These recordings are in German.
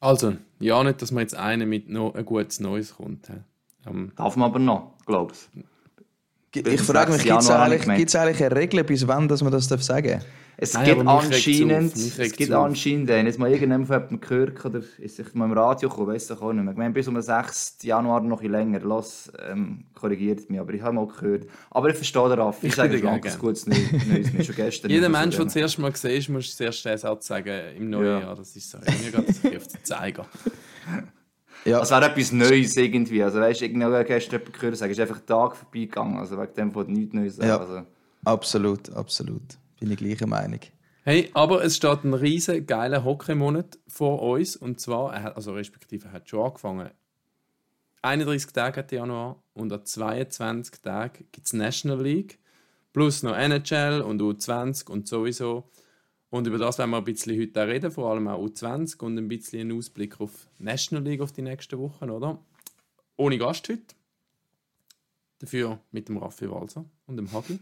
Also, ja, nicht, dass man jetzt einen mit noch ein gutes Neues kommt. Ähm, Darf man aber noch, glaubst du? Ich frage mich, gibt es eigentlich, eigentlich eine Regel, bis wann dass man das sagen darf? Es Nein, gibt anscheinend, es gibt anscheinend, wenn jetzt mal irgendjemand von jemandem gehört oder ist sich mal im Radio gekommen, weiss ich auch nicht mehr. Ich meine, bis um den 6. Januar noch ein länger. Los, ähm, korrigiert mich, aber ich habe mal gehört. Aber ich verstehe darauf. Ich, ich sage schon ein gutes Neues. Mir schon gestern Jeder Mensch, der das erste Mal siehst, muss zuerst den Satz sagen im neuen ja. Jahr. Das ist so. Mir geht das auf den Zeiger. Ja. Also wäre etwas Neues irgendwie. Also weißt du, irgendwie gestern jemand gehört sagen, ist einfach ein Tag vorbeigegangen. Also wegen dem von nichts Neues. Ja. Also. Absolut, absolut. Bin ich gleicher Meinung. Hey, aber es steht ein riesen geiler Hockey-Monat vor uns. Und zwar, hat, also respektive er hat schon angefangen. 31 Tage hat Januar und an 22 Tagen gibt es National League. Plus noch NHL und U20 und sowieso. Und über das werden wir ein bisschen heute reden, vor allem auch U20 und ein bisschen einen Ausblick auf National League auf die nächsten Wochen, oder? Ohne Gast heute. Dafür mit dem Raffi Walser und dem Hagi.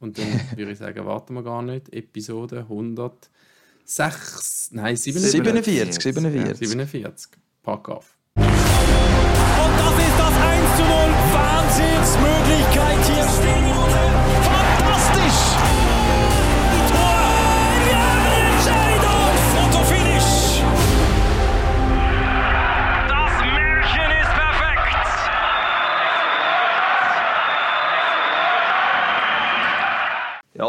Und dann würde ich sagen, warten wir gar nicht. Episode 106, nein, 47. 47. 47. 47. Pack auf. Und das ist das 1 zu 0. Wahnsinnsmöglichkeit hier. Fantastisch!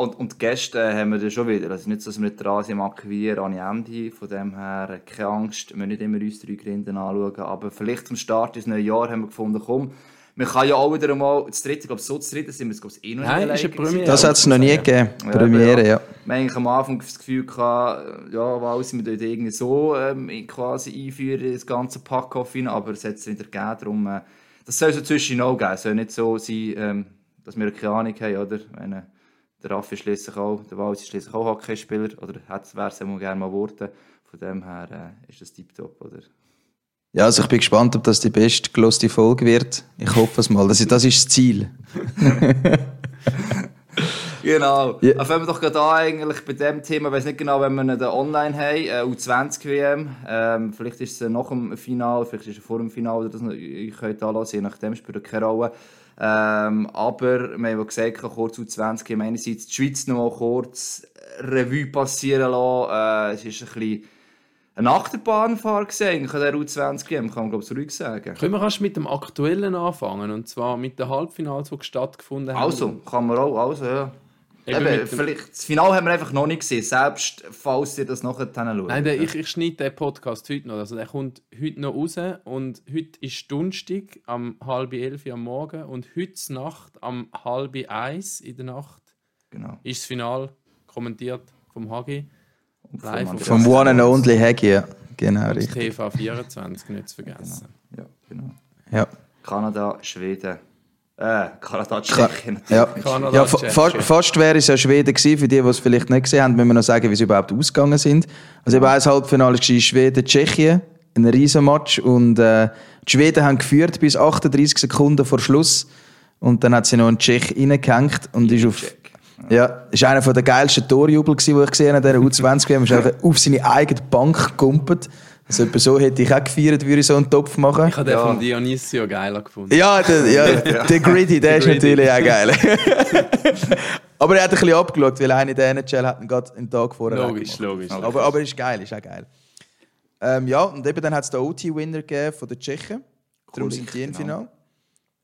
Und, und Gäste haben wir dann schon wieder. Also nicht, dass wir nicht dran sind, akquirieren an Ende. Von dem her keine Angst, wir müssen nicht immer uns drei Grinden anschauen. Aber vielleicht zum Start des neuen Jahres haben wir gefunden, komm, man kann ja auch wieder mal das dritte, ich glaube, so das dritte sind wir es eh noch Nein, nicht Premiere. Das hat es noch nie gegeben. Ja, Premiere, ja. Wir haben am Anfang das Gefühl gehabt, ja, weil sind wir dort irgendwie so ähm, quasi einführen, das ganze Pack-Off aber es hat es wieder gegeben. Darum, äh, das soll so zwischen auch geben. Es soll nicht so sein, ähm, dass wir keine Ahnung haben, oder? Wenn, äh, der Raffi schließlich auch, der Wals ist schließlich auch Hockeyspieler oder wäre es gerne mal geworden. Von dem her äh, ist das tiptop, oder? Ja, also ich bin gespannt, ob das die bestgeloste Folge wird. Ich hoffe es mal. Das ist das, ist das Ziel. genau. Yeah. Auf wir doch gerade an, eigentlich bei dem Thema, ich weiß nicht genau, wenn wir einen online haben, äh, U20 WM. Ähm, vielleicht ist es nach dem Finale, vielleicht ist es vor dem Finale, das ihr könnt anlassen, je nachdem spielt keine Rolle. Ähm, aber wir haben gesagt, kurz zu 20 haben einerseits die Schweiz noch mal kurz Revue passieren lassen. Äh, es ist ein bisschen eine Achterbahnfahrt gesehen der U20 GM, kann man glaube ich ruhig sagen. Können wir mit dem Aktuellen anfangen, und zwar mit den Halbfinals, die stattgefunden haben? Also, kann man auch, also ja. Eben, vielleicht, das Finale haben wir einfach noch nicht gesehen, selbst falls ihr das nachher schaut. Nein, der, ich, ich schneide den Podcast heute noch. Also der kommt heute noch raus und heute ist Donnerstag am halb elf am Morgen und heute Nacht am halb eins in der Nacht genau. ist das Finale kommentiert vom Hagi. Live vom, vom One and Only Hagi, ja. Genau, richtig. TV 24, nicht zu vergessen. Genau. Ja, genau. Ja. Kanada, Schweden. Äh, Kanada, Tschechien. Ja, Kanada, ja fast, fast wäre es ja Schweden gewesen. Für die, die es vielleicht nicht gesehen haben, müssen wir noch sagen, wie sie überhaupt ausgegangen sind. Also eben ein Halbfinale war Schweden, Tschechien. Ein Riesenmatch. Und äh, die Schweden haben geführt bis 38 Sekunden vor Schluss. Und dann hat sie noch einen Tschech reingehängt und ist auf... Ja, ist einer der geilsten Torjubel, die ich gesehen habe in dieser U20 WM. ist auf seine eigene Bank gekumpelt. Also so hätte ich auch gefeiert, würde ich so einen Topf machen. Ich habe den ja. von Dionysio geiler gefunden. Ja, der, ja, der Gritty, der ist natürlich auch geil. aber er hat ein bisschen abgeschaut, weil einer der NHL hat ihn gerade einen Tag vorher Logisch, logisch. Aber, aber ist geil, ist auch geil. Ähm, ja, und eben dann hat es den OT-Winner gegeben von den Tschechen. Darum sind die im genau. Finale.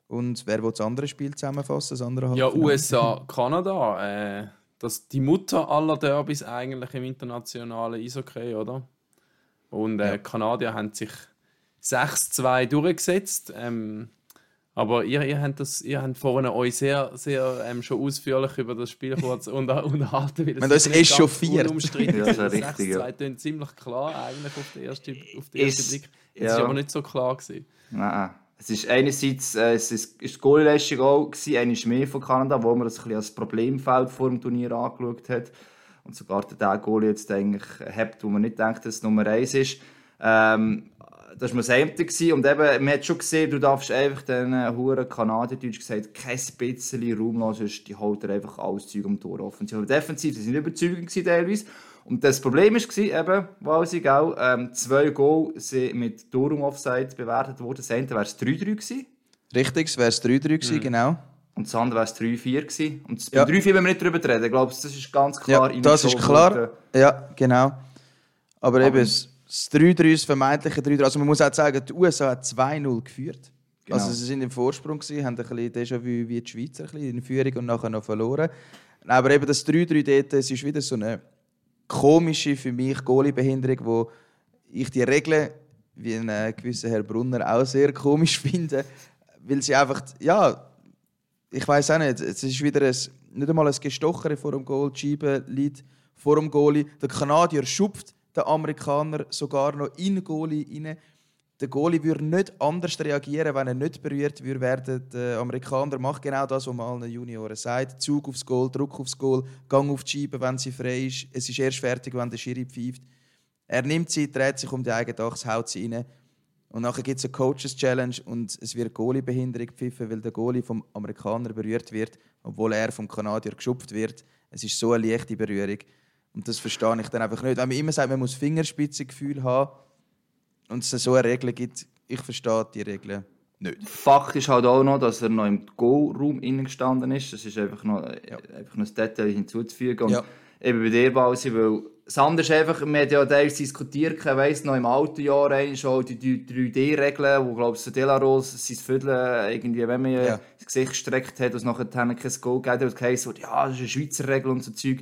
Und wer will das andere Spiel zusammenfassen? Das andere ja, USA, Kanada. Äh, das die Mutter aller Derbys eigentlich im internationalen Eishockey, oder? Und äh, ja. Kanadier haben sich 6-2 durchgesetzt. Ähm, aber ihr, ihr, habt das, ihr habt vorhin euch sehr, sehr ähm, schon ausführlich über das Spiel kurz unter, unterhalten. Weil das, das ist echauffiert. Umstritten. ja, das ist richtig. 6-2 ja. ziemlich klar eigentlich auf den ersten, auf den ersten Blick. Es ja. ist aber nicht so klar gewesen. Nein. Es ist einerseits äh, es ist, ist die Goalleistung auch gewesen, eine mehr von Kanada, wo man das ein bisschen als Problemfeld vor dem Turnier angeschaut hat und sogar der Goalie jetzt eigentlich hat, wo man nicht denkt, dass es Nummer 1 ist. Ähm, das war das Ämter und eben, man hat schon gesehen, du darfst einfach den Huren Kanadier-Deutsch gesagt, kein bisschen Raum lassen, sonst die holt er einfach alles Zeug um Tor offensiv. Aber defensiv, sie sind überzeugend teilweise. Und das Problem war eben, Walsig auch, ähm, zwei Goal sind mit Durum Offside bewertet worden. Das eine wäre es 3-3 gewesen. Richtig, es wäre es 3-3 gewesen, Mhm. genau. Und das andere es 3-4 gewesen. Und das Ja. bei 3-4 wollen wir nicht drüber reden. Ich glaube, das ist ganz klar. Ja, das ist klar. worden. Ja, genau. Aber, Aber- eben, das das 3-3, das vermeintliche 3-3. Also man muss auch sagen, die USA hat 2-0 geführt. Genau. Also sie sind im Vorsprung, gewesen, haben ein bisschen Déjà-vu wie die Schweizer ein bisschen in Führung und nachher noch verloren. Aber eben das 3-3 dort, es ist wieder so eine komische, für mich, Goalie-Behinderung, wo ich die Regeln, wie ein gewisser Herr Brunner, auch sehr komisch finde. Weil sie einfach, ja, ich weiß auch nicht, es ist wieder ein, nicht einmal ein Gestochere vor dem Goal, Scheibe liegt vor dem Goalie. Der Kanadier schupft den Amerikaner sogar noch in den Goalie rein. Der Goalie würde nicht anders reagieren, wenn er nicht berührt würde werden. Der Amerikaner macht genau das, was man allen Junioren sagt. Zug aufs Goal, Druck aufs Goal, Gang auf die Scheibe, wenn sie frei ist. Es ist erst fertig, wenn der Schiri pfeift. Er nimmt sie, dreht sich um die eigene Achse, haut sie rein. Und nachher gibt es eine Coaches Challenge und es wird Goalie-Behinderung gepfiffen, weil der Goalie vom Amerikaner berührt wird, obwohl er vom Kanadier geschupft wird. Es ist so eine leichte Berührung. Und das verstehe ich dann einfach nicht. Wenn man immer sagt, man muss Fingerspitzengefühl haben und es so eine Regel gibt, ich verstehe die Regeln nicht. Fakt ist halt auch noch, dass er noch im innen gestanden ist. Das ist einfach noch, einfach noch ein Detail hinzuzufügen. Und Ja. Eben bei dir, Balsi, weil das andere ist einfach, wir haben ja teilweise diskutiert, ich weiss noch im alten Jahr schon die 3D-Regeln, wo, glaube ich, so Delaros sein Viertel irgendwie, wenn man ja. Das Gesicht gestreckt hat und es nachher kein Goal gegeben hat, und heisst so, ja, das ist eine Schweizer Regel und so Zeug.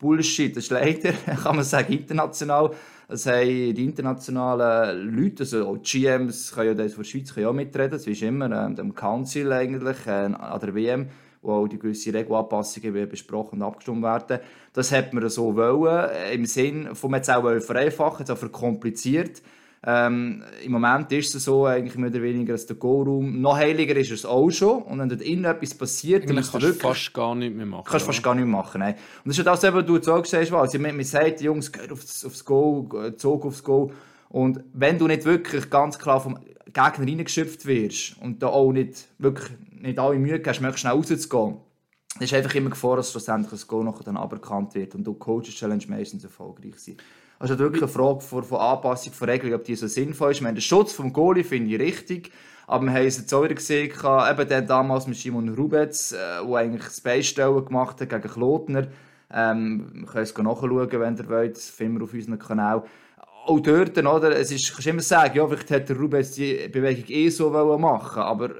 Bullshit, das ist leider, kann man sagen, international. Das haben die internationalen Leute, also auch die GMs, können ja das von der Schweiz können ja auch mitreden, das ist immer ähm, dem Council eigentlich, äh, an der WM, wo auch die gewisse Regelanpassungen besprochen und abgestimmt werden. Das hat man so wollen, äh, im Sinn von, es auch vereinfachen, es auch verkompliziert. Ähm, Im Moment ist es so, eigentlich mehr oder weniger, dass der Go-Raum noch heiliger ist als auch schon. Und wenn dort innen etwas passiert, dann kannst du fast gar nichts mehr machen. kannst oder? fast gar nicht mehr machen. Nein. Und das ist ja das, was du jetzt auch gesagt hast. Also, man, man sagt, Jungs, geht aufs, aufs äh, Zug aufs Goal. Und wenn du nicht wirklich ganz klar vom Gegner reingeschöpft wirst und da auch nicht, wirklich nicht alle Mühe hast, möglichst schnell rauszugehen, dann ist einfach immer Gefahr, dass schlussendlich das Goal nachher dann aberkannt wird und du Coaches Challenge meistens erfolgreich sind. Also wirklich eine Frage von, von Anpassung von Regeln, ob die so sinnvoll ist. Ich meine, den Schutz vom Goalie finde ich richtig, aber wir haben es jetzt auch wieder gesehen, eben dann damals mit Simon Rubetz, äh, der eigentlich Space-Stellen gemacht hat gegen Klotner. Ähm, wir können es nachschauen, wenn ihr wollt, das finden wir auf unserem Kanal. Auch dort, oder, es ist, kannst du immer sagen, ja, vielleicht hätte der Rubetz die Bewegung eh so machen aber äh,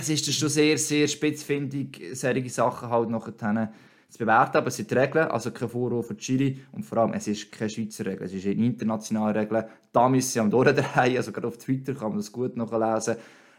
es ist schon sehr, sehr spitzfindig, solche Sachen halt nachher zu bewerten, aber es sind Regeln, also kein Vorwurf für Chile und vor allem, es ist keine Schweizer Regel, es ist eine internationale Regel. Da müssen sie am Durchdrehen, also gerade auf Twitter kann man das gut nachlesen.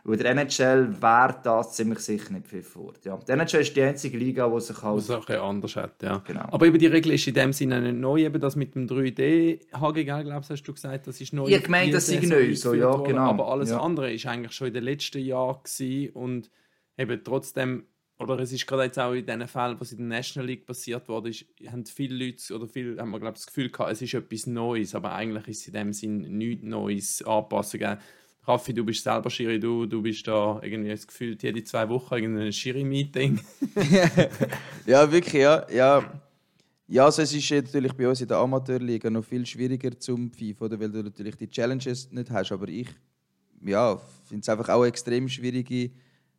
Weil der NHL wäre das ziemlich sicher nicht pfiffen worden. Ja. Die NHL ist die einzige Liga, die sich halt... Es auch anders hat, ja. Genau. Aber eben die Regel ist in dem Sinne nicht neu, eben das mit dem 3D HGG, glaubst hast du gesagt, das ist neu. Ich in das sei dieser neu, so, ja, worden, genau. Aber alles Ja. andere ist eigentlich schon in den letzten Jahren gewesen und eben trotzdem, oder es ist gerade jetzt auch in den Fällen, was in der National League passiert wurde, ist, haben viele Leute, oder viele haben wir, glaube ich, das Gefühl gehabt, es ist etwas Neues, aber eigentlich ist es in dem Sinn nichts Neues, Anpassungen. Raffi, du bist selber Schiri, du, du bist da irgendwie das Gefühl, jede zwei Wochen irgendein Schiri-Meeting. Ja, wirklich, ja. Ja, ja also es ist natürlich bei uns in der Amateurliga noch viel schwieriger zum Pfeifen, oder? weil du natürlich die Challenges nicht hast. Aber ich ja, finde es einfach auch extrem schwierige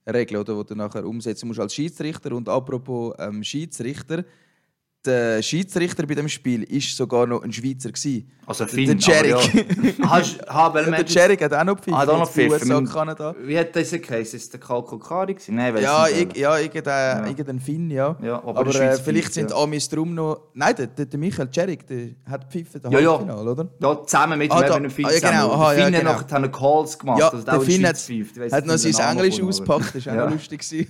Regel, oder, die du nachher umsetzen musst als Schiedsrichter. Und apropos ähm, Schiedsrichter, der Schiedsrichter bei dem Spiel war sogar noch ein Schweizer. Gewesen. Also Der- Finn, der Jerry. Ja. Hast, ha, weil Ja, der Jerry hat auch noch gepfiffen. Ah, auch noch gepfiffen. USA Kanada. Wie hat das geheißen? Ist es der Kalko Kari gewesen? Nein, weiss Ja, nicht. ich, ja irgendein, irgendein Finn, ja. Ja, aber aber äh, vielleicht pfeift, sind ja. Amis drum noch. Nein, der, der, der Michael Cerik, der hat pfiffen, der Ja, ja. Halbfinale, oder? Ja, zusammen mit Ah, dem Finn ah, ja, genau, aha, der ja, Finn genau. hat nachher Calls gemacht. Ja, also der Finn hat, hat noch sein Englisch ausgepackt, das war auch Ja. noch lustig.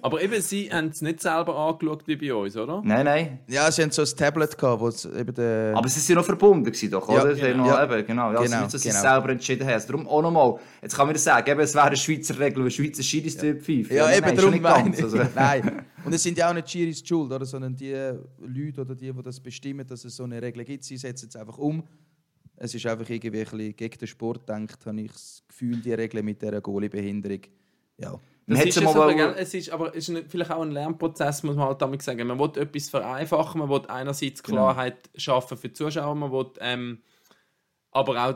Aber eben, sie haben es nicht selber angeschaut wie bei uns, oder? Nein, nein. Ja, sie haben so ein Tablet gehabt, wo es eben der. Aber sie sind ja noch verbunden gewesen, doch, Ja, oder? Noch, ja. eben, genau. Ja, Genau, genau, sie es genau. selber entschieden haben. Also darum auch nochmal. Jetzt kann man sagen, eben, es wäre eine Schweizer Regel, weil Schweizer Schiris ja. pfeift. ja, nein, eben nein, darum nicht ganz, also. Nein. Und es sind ja auch nicht Chiris die Schuld, oder? sondern die Leute oder die, die das bestimmen, dass es so eine Regel gibt, sie setzen es einfach um. Es ist einfach irgendwie ein bisschen gegen den Sport gedacht, habe ich das Gefühl, die Regel mit dieser Goalie-Behinderung. Ja. Das ist es, aber, gell? es ist aber es ist vielleicht auch ein Lernprozess, muss man halt damit sagen. Man will etwas vereinfachen, man will einerseits genau. Klarheit genau. schaffen für die Zuschauer, man will ähm, aber auch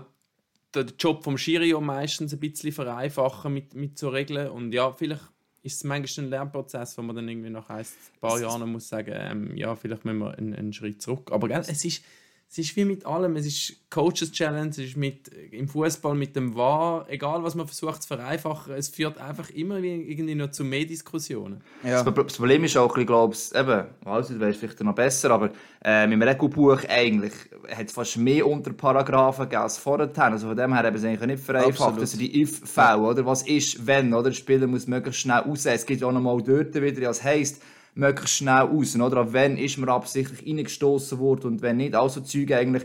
den Job vom Schiri meistens ein bisschen vereinfachen mit, mit so Regeln. Und ja, vielleicht ist es manchmal ein Lernprozess, wo man dann irgendwie nach ein paar Jahren muss sagen, ähm, ja, vielleicht müssen wir einen, einen Schritt zurück. Aber gell, es ist es ist wie mit allem. Es ist Coaches Challenge, es ist mit, im Fußball mit dem War. Egal, was man versucht zu vereinfachen, es führt einfach immer irgendwie noch zu mehr Diskussionen. Ja. Das Problem ist auch, ich glaube, eben, also, du weißt vielleicht noch besser, aber äh, mit dem Regelbuch eigentlich hat es fast mehr Unterparagraphen gegeben als vorher. Also von dem her haben sie eigentlich nicht vereinfacht, dass die If-Fälle, oder was ist, wenn, oder? Der Spieler muss möglichst schnell raus. Es gibt auch noch mal dort wieder, was heisst, möglichst schnell raus. Oder? Ab wann ist man absichtlich reingestoßen worden und wenn nicht. Also Zeug eigentlich,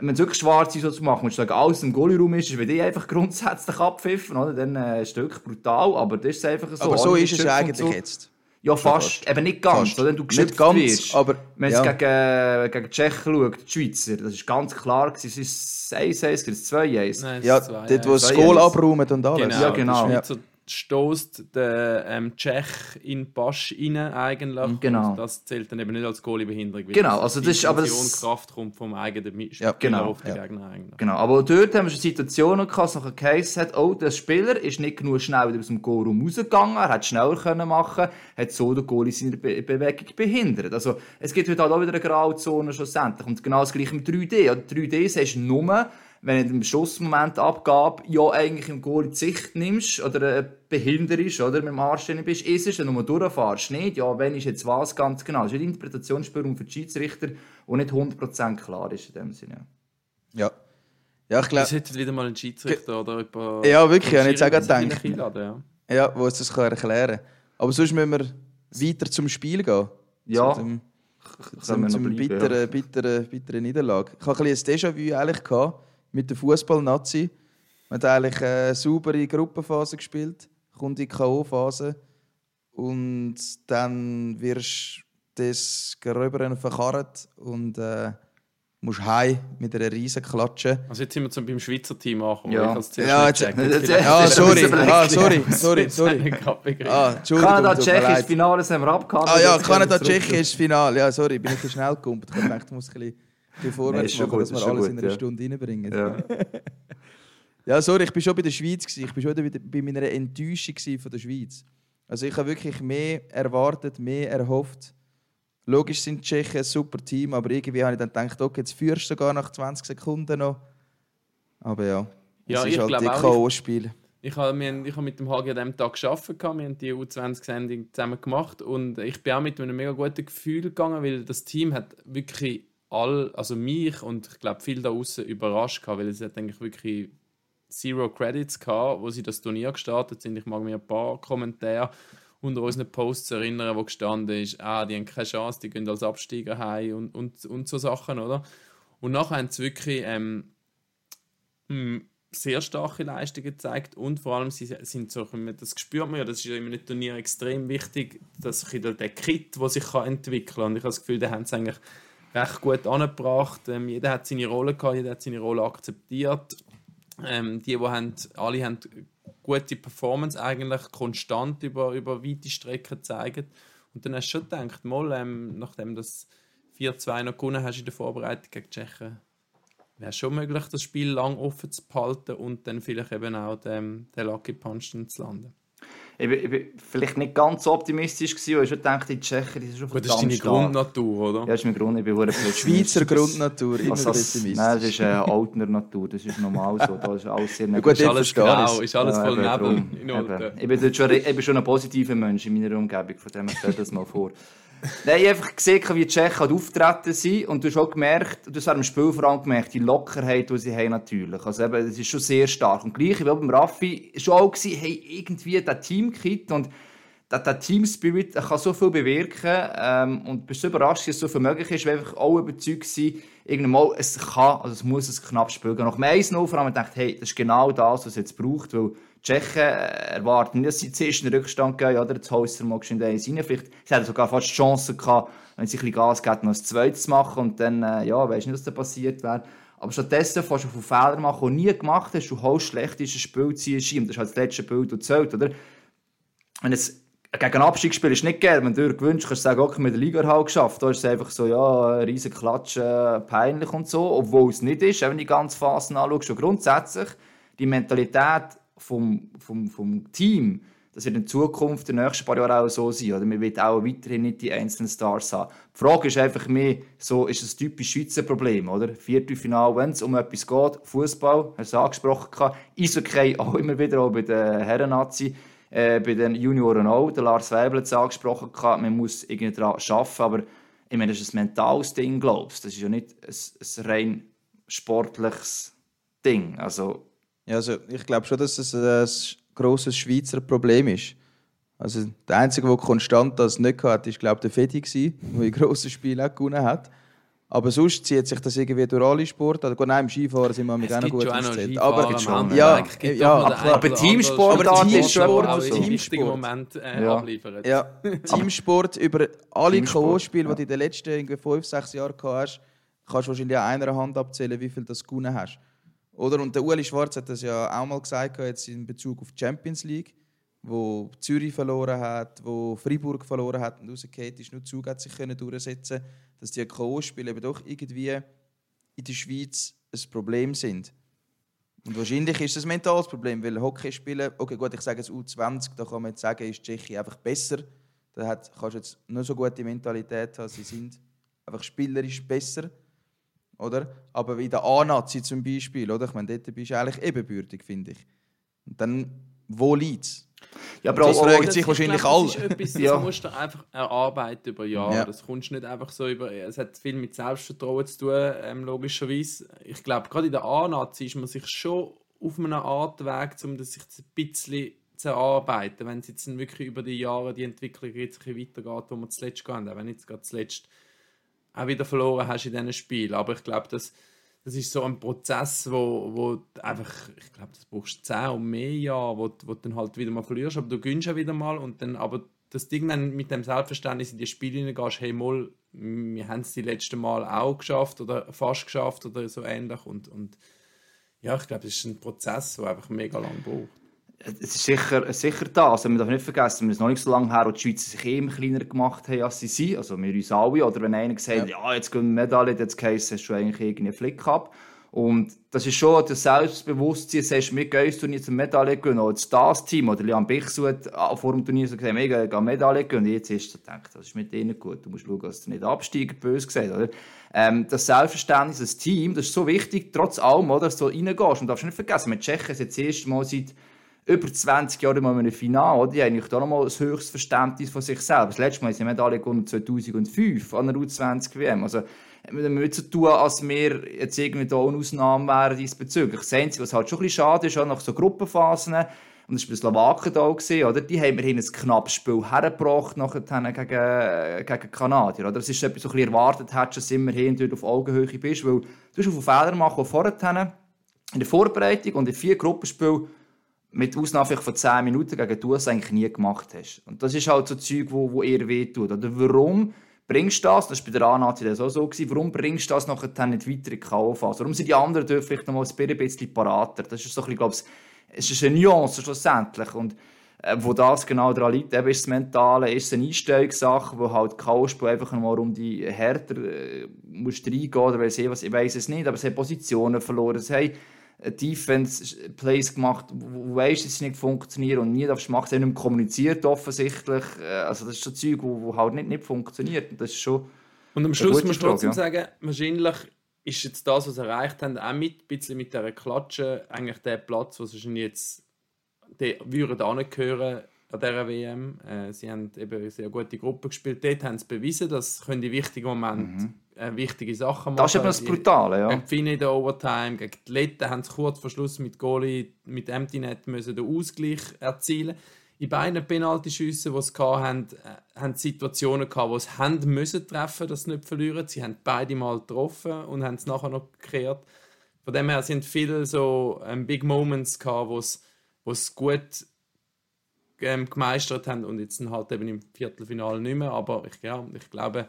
wenn es wirklich schwarz ist, so zu machen, und sagen, alles im Goalie-Raum ist, ist, wenn die einfach grundsätzlich abpfiffen, oder? dann äh, ist es wirklich brutal, aber das ist einfach so. Aber so ist es eigentlich so. jetzt. Ja, fast. fast. Eben nicht ganz, fast. oder? Du nicht ganz, wirst. aber... Wenn ja. es gegen, äh, gegen die Tschechen schaut, die Schweizer, das ist ganz klar, es ist 1-1, es ist 2-1. Ja, dort, wo das Goal abräumen und alles. Genau, ja, genau. Ja stoßt der ähm, Tschech in Basch rein eigentlich. Genau. Und das zählt dann eben nicht als Goalie-Behinderung. Genau, also das ist aber das... Kraft kommt vom eigenen ja, genau, auf den ja. Gegner eigentlich. Genau, aber dort haben wir schon Situationen gehabt, dass Case hat, oh, der Spieler ist nicht genug schnell aus dem Goal rausgegangen, er hätte schneller können machen, hat so den Goalie seine Be Bewegung behindert. Also es gibt heute halt auch wieder eine Grauzone schlussendlich und genau das gleiche mit 3D. Also 3D sagst du nur, wenn du im Schussmoment Abgabe ja eigentlich im Goal in die Sicht nimmst oder behinderst oder mit dem Arsch drin bist, ist es, wenn du durchfährst. Nicht, ja, wenn ist jetzt was ganz genau. Das ist ein Interpretationsspielraum für die Schiedsrichter, der nicht 100% klar ist in dem Sinne. Ja. Ja, ich glaube... Es hätte wieder mal einen Schiedsrichter oder jemand... Ja, wirklich, ich habe jetzt auch gedacht. Einladen, ja. ja, wo es das kann erklären kann. Aber sonst müssen wir weiter zum Spiel gehen. Ja. Zum, zum, zum bitteren, ja. bitteren, bitteren Niederlage. Ich hatte ein bisschen ein Déjà-vu eigentlich gehabt mit der Fußball-Nazi. Man hat eigentlich eine saubere Gruppenphase gespielt, kommt in die K.O.-Phase und dann wirst du das Geröberen verkarrt und äh, musst heim mit einer riesen Klatsche. Also jetzt sind wir zum, beim Schweizer Team angekommen. Ja, ja, jetzt, ah, sorry, ah, sorry, sorry, sorry. ah, Kanada, Tschechien, Finale haben wir abgehandelt. Ah ja, Kanada, Tschechien ist Finale. Ja, sorry, bin ich zu schnell gekommen. Ich dachte, ich muss ein bisschen viel vorwärts nee, machen, gut, dass wir alles gut, in einer ja. Stunde reinbringen. Ja. ja, sorry, ich war schon bei der Schweiz. Gewesen. Ich war schon bei meiner Enttäuschung von der Schweiz. Also ich habe wirklich mehr erwartet, mehr erhofft. Logisch sind die Tschechen ein super Team, aber irgendwie habe ich dann gedacht, okay, jetzt führst du sogar nach 20 Sekunden noch. Aber ja, ja es ist halt die K.O.-Spiel. Ich habe, ich habe mit dem HG an diesem Tag gearbeitet, wir haben die U20-Sendung zusammen gemacht und ich bin auch mit einem mega guten Gefühl gegangen, weil das Team hat wirklich all, also mich und ich glaube viele da außen überrascht gehabt, weil es hat eigentlich wirklich Zero Credits gehabt, wo sie das Turnier gestartet sind. Ich mag mir ein paar Kommentare unter unseren Posts erinnern, wo gestanden ist, ah, die haben keine Chance, die gehen als Absteiger heim und, und, und so Sachen, oder? Und nachher haben sie wirklich ähm, hm, sehr starke Leistungen gezeigt und vor allem sie sind so, das spürt man ja, das ist ja in einem Turnier extrem wichtig, dass sich der Kit, der sich entwickeln kann und ich habe das Gefühl, da haben sie eigentlich recht gut angebracht. Ähm, jeder hat seine Rolle gehabt, jeder hat seine Rolle akzeptiert. Ähm, die, die haben, alle haben gute Performance eigentlich konstant über, über weite Strecken gezeigt. Und dann hast du schon gedacht, mal, ähm, nachdem das 4-2 noch gewonnen hast in der Vorbereitung gegen Tschechien, wäre schon möglich, das Spiel lang offen zu behalten und dann vielleicht eben auch den, den Lucky Punch zu landen ich bin, ich bin vielleicht nicht ganz so optimistisch gewesen, weil ich schon dachte, die Tschechen die sind schon verdammt Das ist deine stark. Grundnatur, oder? Ja, das ist mein Grund, ich bin Schweizer Grundnatur, immer also, pessimistisch. Nein, das ist eine äh, Altner Natur, das ist normal so, da ist alles sehr negativ. Gut, ist alles grau, ist alles voll ja, Nebel Ich bin, schon, ich bin schon ein positiver Mensch in meiner Umgebung, von dem stell das mal vor. Nein, ich habe einfach gesehen, wie die Tschechen auftreten sind und du hast auch gemerkt, du hast am Spiel vor allem gemerkt, die Lockerheit, die sie haben natürlich. Also eben, das ist schon sehr stark. Und gleich, wie beim Raffi, schon auch gewesen, hey, irgendwie der Teamkit und der, der Team-Spirit kann so viel bewirken ähm, und bist so überrascht, dass es so viel möglich ist, weil einfach auch überzeugt sein, irgendwann mal, es kann, also es muss ein knappes Spiel gehen. Nach dem 1-0 vor allem gedacht, hey, das ist genau das, was es jetzt braucht, weil Tschechen äh, erwarten nicht, dass sie zuerst in den Rückstand gehen, oder jetzt holst du mal schnell eins rein. Vielleicht, sie hätten sogar fast die Chance gehabt, wenn sie ein bisschen Gas geben, noch ein zweites zu machen und dann, äh, ja, weißt nicht, was da passiert wäre. Aber stattdessen fährst du von Fehlern machen, die nie gemacht hast, du holst schlecht ist ein Spiel ziehen, das ist halt das letzte Bild, das zählt, oder? wenn es gegen ein Abstiegsspiel ist nicht geil, wenn du gewünscht kannst du sagen, okay, mit der Liga halt geschafft. Da ist es einfach so, ja, riesen Klatsch, äh, peinlich und so, obwohl es nicht ist, wenn du die ganze Phase anschaust. Und grundsätzlich, die Mentalität vom, vom, vom Team, das wird in Zukunft, in den nächsten paar Jahren auch so sein. Oder wir werden auch weiterhin nicht die einzelnen Stars haben. Die Frage ist einfach mehr, so ist ein typisch Schweizer Problem, oder? Viertelfinale, wenn es um etwas geht, Fußball, hast du angesprochen, Eishockey auch immer wieder, auch bei den Herren-Nazi, äh, bei den Junioren auch. Der Lars Weibel hat es angesprochen, man muss irgendwie daran arbeiten, aber ich meine, das ist ein mentales Ding, glaubst Das ist ja nicht ein, ein rein sportliches Ding. Also, ja, also ich glaube schon, dass es ein grosses Schweizer Problem ist. Also der Einzige, der konstant das nicht hatte, war glaube der Fedi, der in grossen Spielen auch gewonnen hat. Aber sonst zieht sich das irgendwie durch alle Sport. Also, nein, im Skifahren sind wir mit auch gut aufgestellt. Aber, schon, ja, ja, ja, aber, Teamsport, aber Teamsport auch so. im richtigen Moment äh, Ja. abliefert. ja, Teamsport über alle Teamsport, K.O.-Spiele, ja. die du in den letzten irgendwie fünf, sechs Jahren gehabt hast, kannst du wahrscheinlich an einer Hand abzählen, wie viel du gewonnen hast. Oder? Und der Uli Schwarz hat das ja auch mal gesagt, jetzt in Bezug auf die Champions League, wo Zürich verloren hat, wo Freiburg verloren hat und rausgefallen ist, nur Zug hat sich können durchsetzen dass die K.O.-Spiele eben doch irgendwie in der Schweiz ein Problem sind. Und wahrscheinlich ist es ein mentales Problem, weil Hockey spielen, okay gut, ich sage es U20, da kann man jetzt sagen, ist Tschechien einfach besser. Da hat, kannst du jetzt nur so gute Mentalität haben, sie sind einfach spielerisch besser. Oder? Aber wie der A-Nazi zum Beispiel, oder? Ich meine, dort bist du eigentlich ebenbürtig, finde ich. Und dann, wo liegt es? Ja, aber das fragen sich ich wahrscheinlich glaub, alle. Das ist etwas, das Ja. musst du einfach erarbeiten über Jahre. Ja. Das kommst du nicht einfach so über. Es hat viel mit Selbstvertrauen zu tun, ähm, logischerweise. Ich glaube, gerade in der A-Nazi ist man sich schon auf einer Art Weg, um das sich ein bisschen zu erarbeiten. Wenn es jetzt wirklich über die Jahre die Entwicklung jetzt ein bisschen weitergeht, wo wir zuletzt gehen, auch wenn jetzt gerade zuletzt auch wieder verloren hast in diesen Spielen. Aber ich glaube, das, das ist so ein Prozess, wo, wo du einfach, ich glaube, das brauchst du 10 und mehr Jahre, wo, du- wo du dann halt wieder mal verlierst, aber du gönnst ja wieder mal und dann, aber das Ding dann mit dem Selbstverständnis in die Spiele hineingehst, hey, mal, wir haben es die letzten Mal auch geschafft oder fast geschafft oder so ähnlich und, und ja, ich glaube, das ist ein Prozess, der einfach mega lang braucht. Es ist sicher, sicher da. Also, man darf nicht vergessen, wir sind noch nicht so lange her, wo die Schweizer sich immer kleiner gemacht haben, als sie sind. Also wir uns alle. Oder wenn einer gesagt hat, ja. jetzt gehen wir Medaille, jetzt Case hast du eigentlich irgendeinen Flick gehabt. Und das ist schon das Selbstbewusstsein, sagst, wir gehen ins Turnier zur Medaille gewinnen. Oder das Das-Team, oder Liam Bichsu hat vor dem Turnier so gesagt, wir gehen gehen Medaille gewinnen. Jetzt ist er gedacht, das ist mit denen gut. Du musst schauen, dass du nicht absteigst, böse gesagt, oder? Ähm, das Selbstverständnis, das Team, das ist so wichtig, trotz allem, oder, dass du reingehst. Und du darfst nicht vergessen, mit Tschechien ist jetzt das erste Mal seit über 20 Jahren mal in einem Finale, oder? die haben eigentlich da nochmal das höchste Verständnis von sich selbst. Das letzte Mal sind Medaille gewonnen 2005 an der U20-WM. Also, wir nicht so tun, als wir jetzt irgendwie da eine Ausnahme wären diesbezüglich. Das Einzige, was halt schon ein bisschen schade ist, auch nach so Gruppenphasen, und das war bei Slowaken da, oder? die haben wir ein knappes Spiel hergebracht nachher gegen, gegen Kanadier. Oder? Das ist etwas, ein bisschen erwartet hättest, dass du immerhin dort auf Augenhöhe bist, weil du hast auf Fehler machen, die vorher in der Vorbereitung und in vier Gruppenspielen mit Ausnahme von 10 Minuten gegen du es eigentlich nie gemacht hast. Und das ist halt so Zeug, wo, wo eher wehtut. Oder warum bringst du das, das war bei der Anati das auch so, gewesen, warum bringst du das nachher nicht weiter in die K.O.-Phase? Warum sind die anderen dort vielleicht noch mal ein bisschen parater? Das ist so ein bisschen, glaube ich, es ist eine Nuance schlussendlich. Und äh, wo das genau daran liegt, eben ist das Mentale, ist es eine Einstellungssache, wo halt K.O.-Spiel einfach noch mal um die härter äh, musst reingehen oder weiss ich was, ich weiss es nicht, aber es haben Positionen verloren, es haben Defense-Plays gemacht, wo du weißt, dass sie nicht funktionieren und nie darfst machen, sie haben nicht mehr kommuniziert offensichtlich. Äh, Also das ist so Zeug, wo, wo halt nicht, nicht funktioniert. Und das ist schon Und am Schluss du Frage, trotzdem ja. sagen, wahrscheinlich ist jetzt das, was sie erreicht haben, auch mit, ein bisschen mit dieser Klatsche, eigentlich der Platz, wo sie jetzt die würden angehören an dieser WM. Äh, sie haben eben eine sehr gute Gruppe gespielt. Dort haben sie bewiesen, dass sie in wichtigen Momenten äh, wichtige Sachen machen das ist eben das Brutale. Ja. Gegen in der Overtime, gegen die Letten haben sie kurz vor Schluss mit Goalie, mit Empty Net müssen den Ausgleich erzielen. In beiden Penaltyschüssen, die sie hatten, äh, haben sie Situationen gehabt, wo sie haben müssen treffen, dass sie nicht verlieren. Sie haben beide Mal getroffen und haben es nachher noch gekehrt. Von dem her sind viele so ähm, Big Moments gehabt, wo sie wo sie gut ähm, gemeistert haben und jetzt halt eben im Viertelfinale nicht mehr. Aber ich, ja, ich glaube,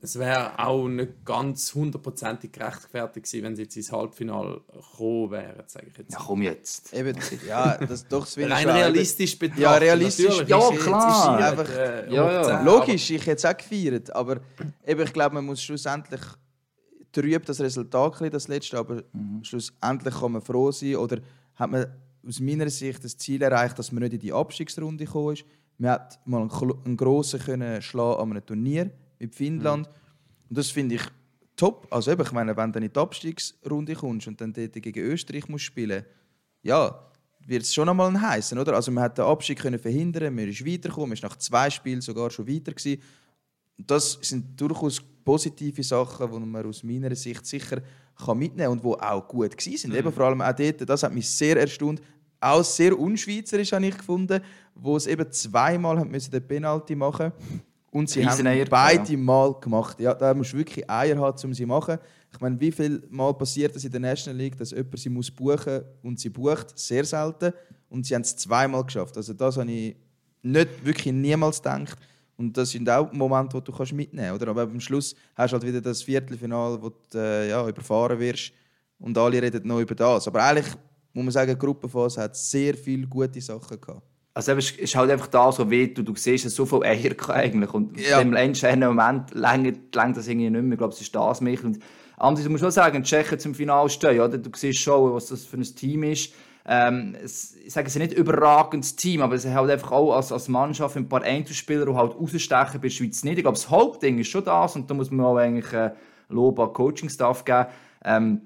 es wäre auch nicht ganz hundertprozentig gerechtfertigt gewesen, wenn sie jetzt ins Halbfinale gekommen wären, sage ich jetzt. Ja, komm jetzt. Eben, ja, das doch das Rein realistisch betrachtet. Ja, realistisch. Ja, klar. Einfach, äh, Ja, ja. 10, Logisch, ich hätte es auch gefeiert, aber eben, ich glaube, man muss schlussendlich trübt das Resultat, das letzte, aber schlussendlich kann man froh sein oder hat man aus meiner Sicht das Ziel erreicht, dass man nicht in die Abstiegsrunde gekommen ist. Man hat mal einen, Klo- einen grossen können schlagen an einem Turnier mit Finnland und das finde ich top. Also eben, ich meine, wenn du in die Abstiegsrunde kommst und dann dort gegen Österreich musst spielen, ja, wird es schon einmal ein heißen, oder? Also man hat den Abstieg können verhindern, man ist weitergekommen, man ist nach zwei Spielen sogar schon weiter gewesen. Das sind durchaus positive Sachen, die man aus meiner Sicht sicher kann mitnehmen und die auch gut waren. sind. Eben vor allem auch dort, das hat mich sehr erstaunt, auch sehr unschweizerisch habe ich gefunden, wo es eben zweimal müssen den Penalty machen und sie Rieseneier, haben beide Mal gemacht. Ja, da musst du wirklich Eier haben, um sie zu machen. Ich meine, wie viel Mal passiert das in der National League, dass jemand sie muss buchen und sie bucht? Sehr selten. Und sie haben es zweimal geschafft. Also das habe ich nicht wirklich niemals gedacht. Und das sind auch Momente, die du kannst mitnehmen kannst. Aber am Schluss hast du halt wieder das Viertelfinale, wo du äh, ja, überfahren wirst. Und alle reden noch über das. Aber eigentlich muss man sagen, die Gruppenphase hat sehr viele gute Sachen gehabt. Also es ist halt einfach da so weh, du, du siehst es so viel Eier eigentlich und Ja. in dem entscheidenden Moment längt längt das irgendwie nicht mehr. Ich glaube, es ist das mich. Und andererseits muss man schon sagen, die Tschechen zum Finale stehen, oder? Du siehst schon, was das für ein Team ist. Ähm, es, ich sage, es ist nicht ein überragendes Team, aber es ist halt einfach auch als, als Mannschaft ein paar Einzelspieler, die halt rausstechen bei der Schweiz nicht. Ich glaube, das Hauptding ist schon das und da muss man auch eigentlich äh, Lob an Coaching-Staff geben. Ähm,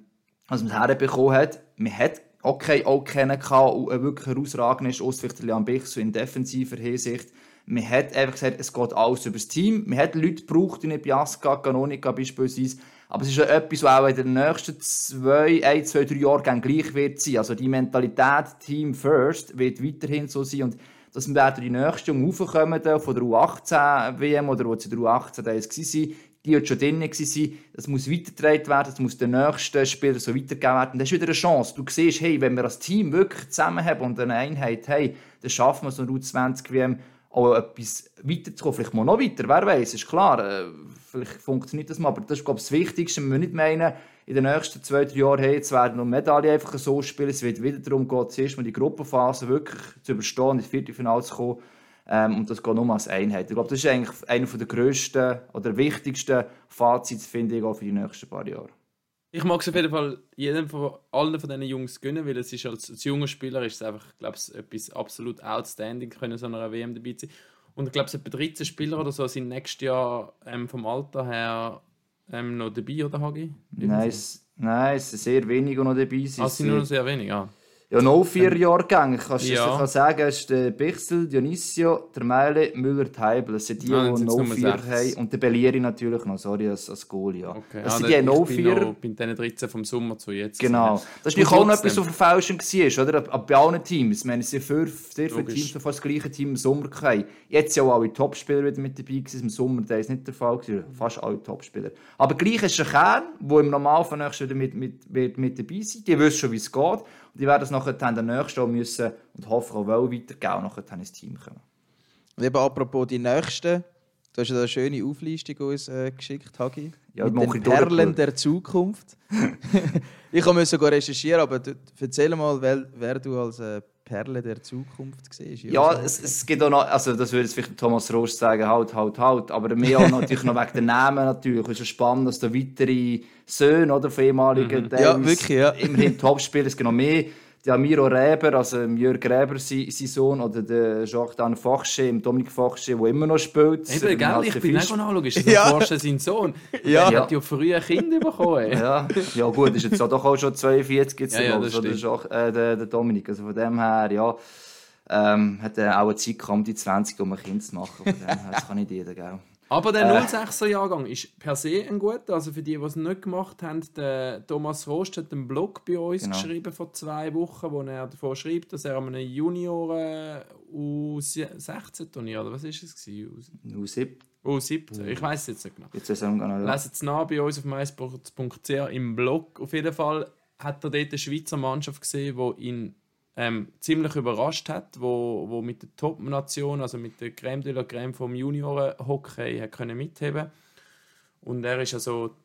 was man herbekommen hat, man hat okay auch kennen gehabt, und ein wirklich herausragend ist, ausser vielleicht Leon Bich, so in defensiver Hinsicht. Man hat einfach gesagt, es geht alles über das Team. Man hat Leute gebraucht, in Biasca, Canonica beispielsweise. Aber es ist ja etwas, was auch in den nächsten zwei, ein, zwei, drei Jahren gleich wird sein. Also die Mentalität Team First wird weiterhin so sein. Und dass wir die nächste Jungen raufkommen, da, von der U18-WM oder wo sie der U18 da waren, die jetzt schon drin waren, das muss weitergetragen werden, das muss den nächsten Spielern so weitergegeben werden. Das ist wieder eine Chance. Du siehst, hey, wenn wir als Team wirklich zusammen haben und eine Einheit haben, dann schaffen wir so eine U20-WM auch etwas weiterzukommen. Vielleicht mal noch weiter, wer weiß, ist klar. Äh, vielleicht funktioniert das mal, aber das ist, glaube ich, das Wichtigste. Wir müssen nicht meinen, in den nächsten zwei, drei Jahren, hey, jetzt werden noch Medaillen einfach so spielen. Es wird wieder darum gehen, zuerst mal die Gruppenphase wirklich zu überstehen, ins Viertelfinale zu kommen. Ähm, und das geht nur als Einheit. Ich glaube, das ist eigentlich einer der grössten oder wichtigsten Fazits, finde ich, auch für die nächsten paar Jahre. Ich mag es auf jeden Fall jedem von allen von diesen Jungs gönnen, weil es ist als, als junger Spieler ist es einfach, glaube ich, etwas absolut outstanding, können so einer WM dabei sein. Und ich glaube, es etwa 13 Spieler oder so sind nächstes Jahr ähm, vom Alter her ähm, noch dabei, oder Hagi? Nein, es, nein, es sind sehr wenige, noch dabei sind. Ah, Es sind nur noch sehr wenig, ja. Ja, noch vier Jahrgänge. Kannst du Ja. ja. sagen, es ist der Bichsel, Dionisio, der Meile, Müller, Teibel. Das sind die, Ah, die dann noch vier haben. Und der Bellieri natürlich noch, sorry, als, als Goalie. Ja. Okay. Das ah, sind dann- die noch bin vier. noch bei den 13 vom Sommer zu jetzt. Genau. Das natürlich auch noch etwas, so verfälschend war, oder? Bei allen Teams. Ich meine, es sind sehr, sehr viele. Teams, die fast das gleiche Team im Sommer hatten. Jetzt sind auch alle Topspieler wieder mit dabei gewesen. Im Sommer das ist nicht der Fall. Gewesen. Fast alle Topspieler. Aber gleich ist ein Kern, der im Normalfall nächstes wieder mit, mit, mit, mit dabei sein Die wissen schon, wie es geht. Und die werden es nachher dann der nächste auch müssen und hoffen auch wollen weitergehen und nachher dann ins Team kommen. Und eben apropos die Nächsten, du hast ja da eine schöne Auflistung uns äh, geschickt, Hagi. Ja, mit den ich Perlen der Zukunft. ich musste sogar recherchieren, aber du, erzähl mal, wer, wer du als äh, Perle der Zukunft siehst. Ja, so. es, es gibt auch noch, also das würde vielleicht Thomas Rost sagen, halt, halt, halt, aber mehr auch natürlich noch wegen den Namen natürlich. Es ist ja spannend, dass da weitere Söhne oder, von ehemaligen Mhm. Ja, wirklich, ja. immerhin Topspieler, es gibt noch mehr. Der Miro Reber, also Jörg Reber, sein, sein Sohn, oder der Jordan Fachsche, Dominik Fachsche, der immer noch spielt. Eben, gell, ich der bin auch. Ist das Ja. Forscher sein Sohn? Ja. Der hat ja früher ein Kind bekommen. Ja, ja gut, ist jetzt auch doch auch schon 42 jetzt Ja, ja, stimmt. Jo- äh, der, der Dominik. Also von dem her, ja, ähm, hat er auch eine Zeit gehabt, um die 20 um ein Kind zu machen. Von dem her, das kann nicht jeder, gell? Aber der Äh. 06er Jahrgang ist per se ein guter. Also für die, die es nicht gemacht haben, der Thomas Rost hat einen Blog bei uns Genau. geschrieben vor zwei Wochen, wo er davon schreibt, dass er an einem Junioren U16-Turnier, oder was ist es? gewesen? Nur sieb. U17, ich weiß es jetzt nicht genau. Jetzt. Lesen es nach bei uns auf mysports.ch im Blog. Auf jeden Fall hat er dort eine Schweizer Mannschaft gesehen, die ihn ähm, ziemlich überrascht hat, wo, wo mit der Top-Nation, also mit der Crème de la Crème vom Junioren-Hockey, können mitheben Und er ist also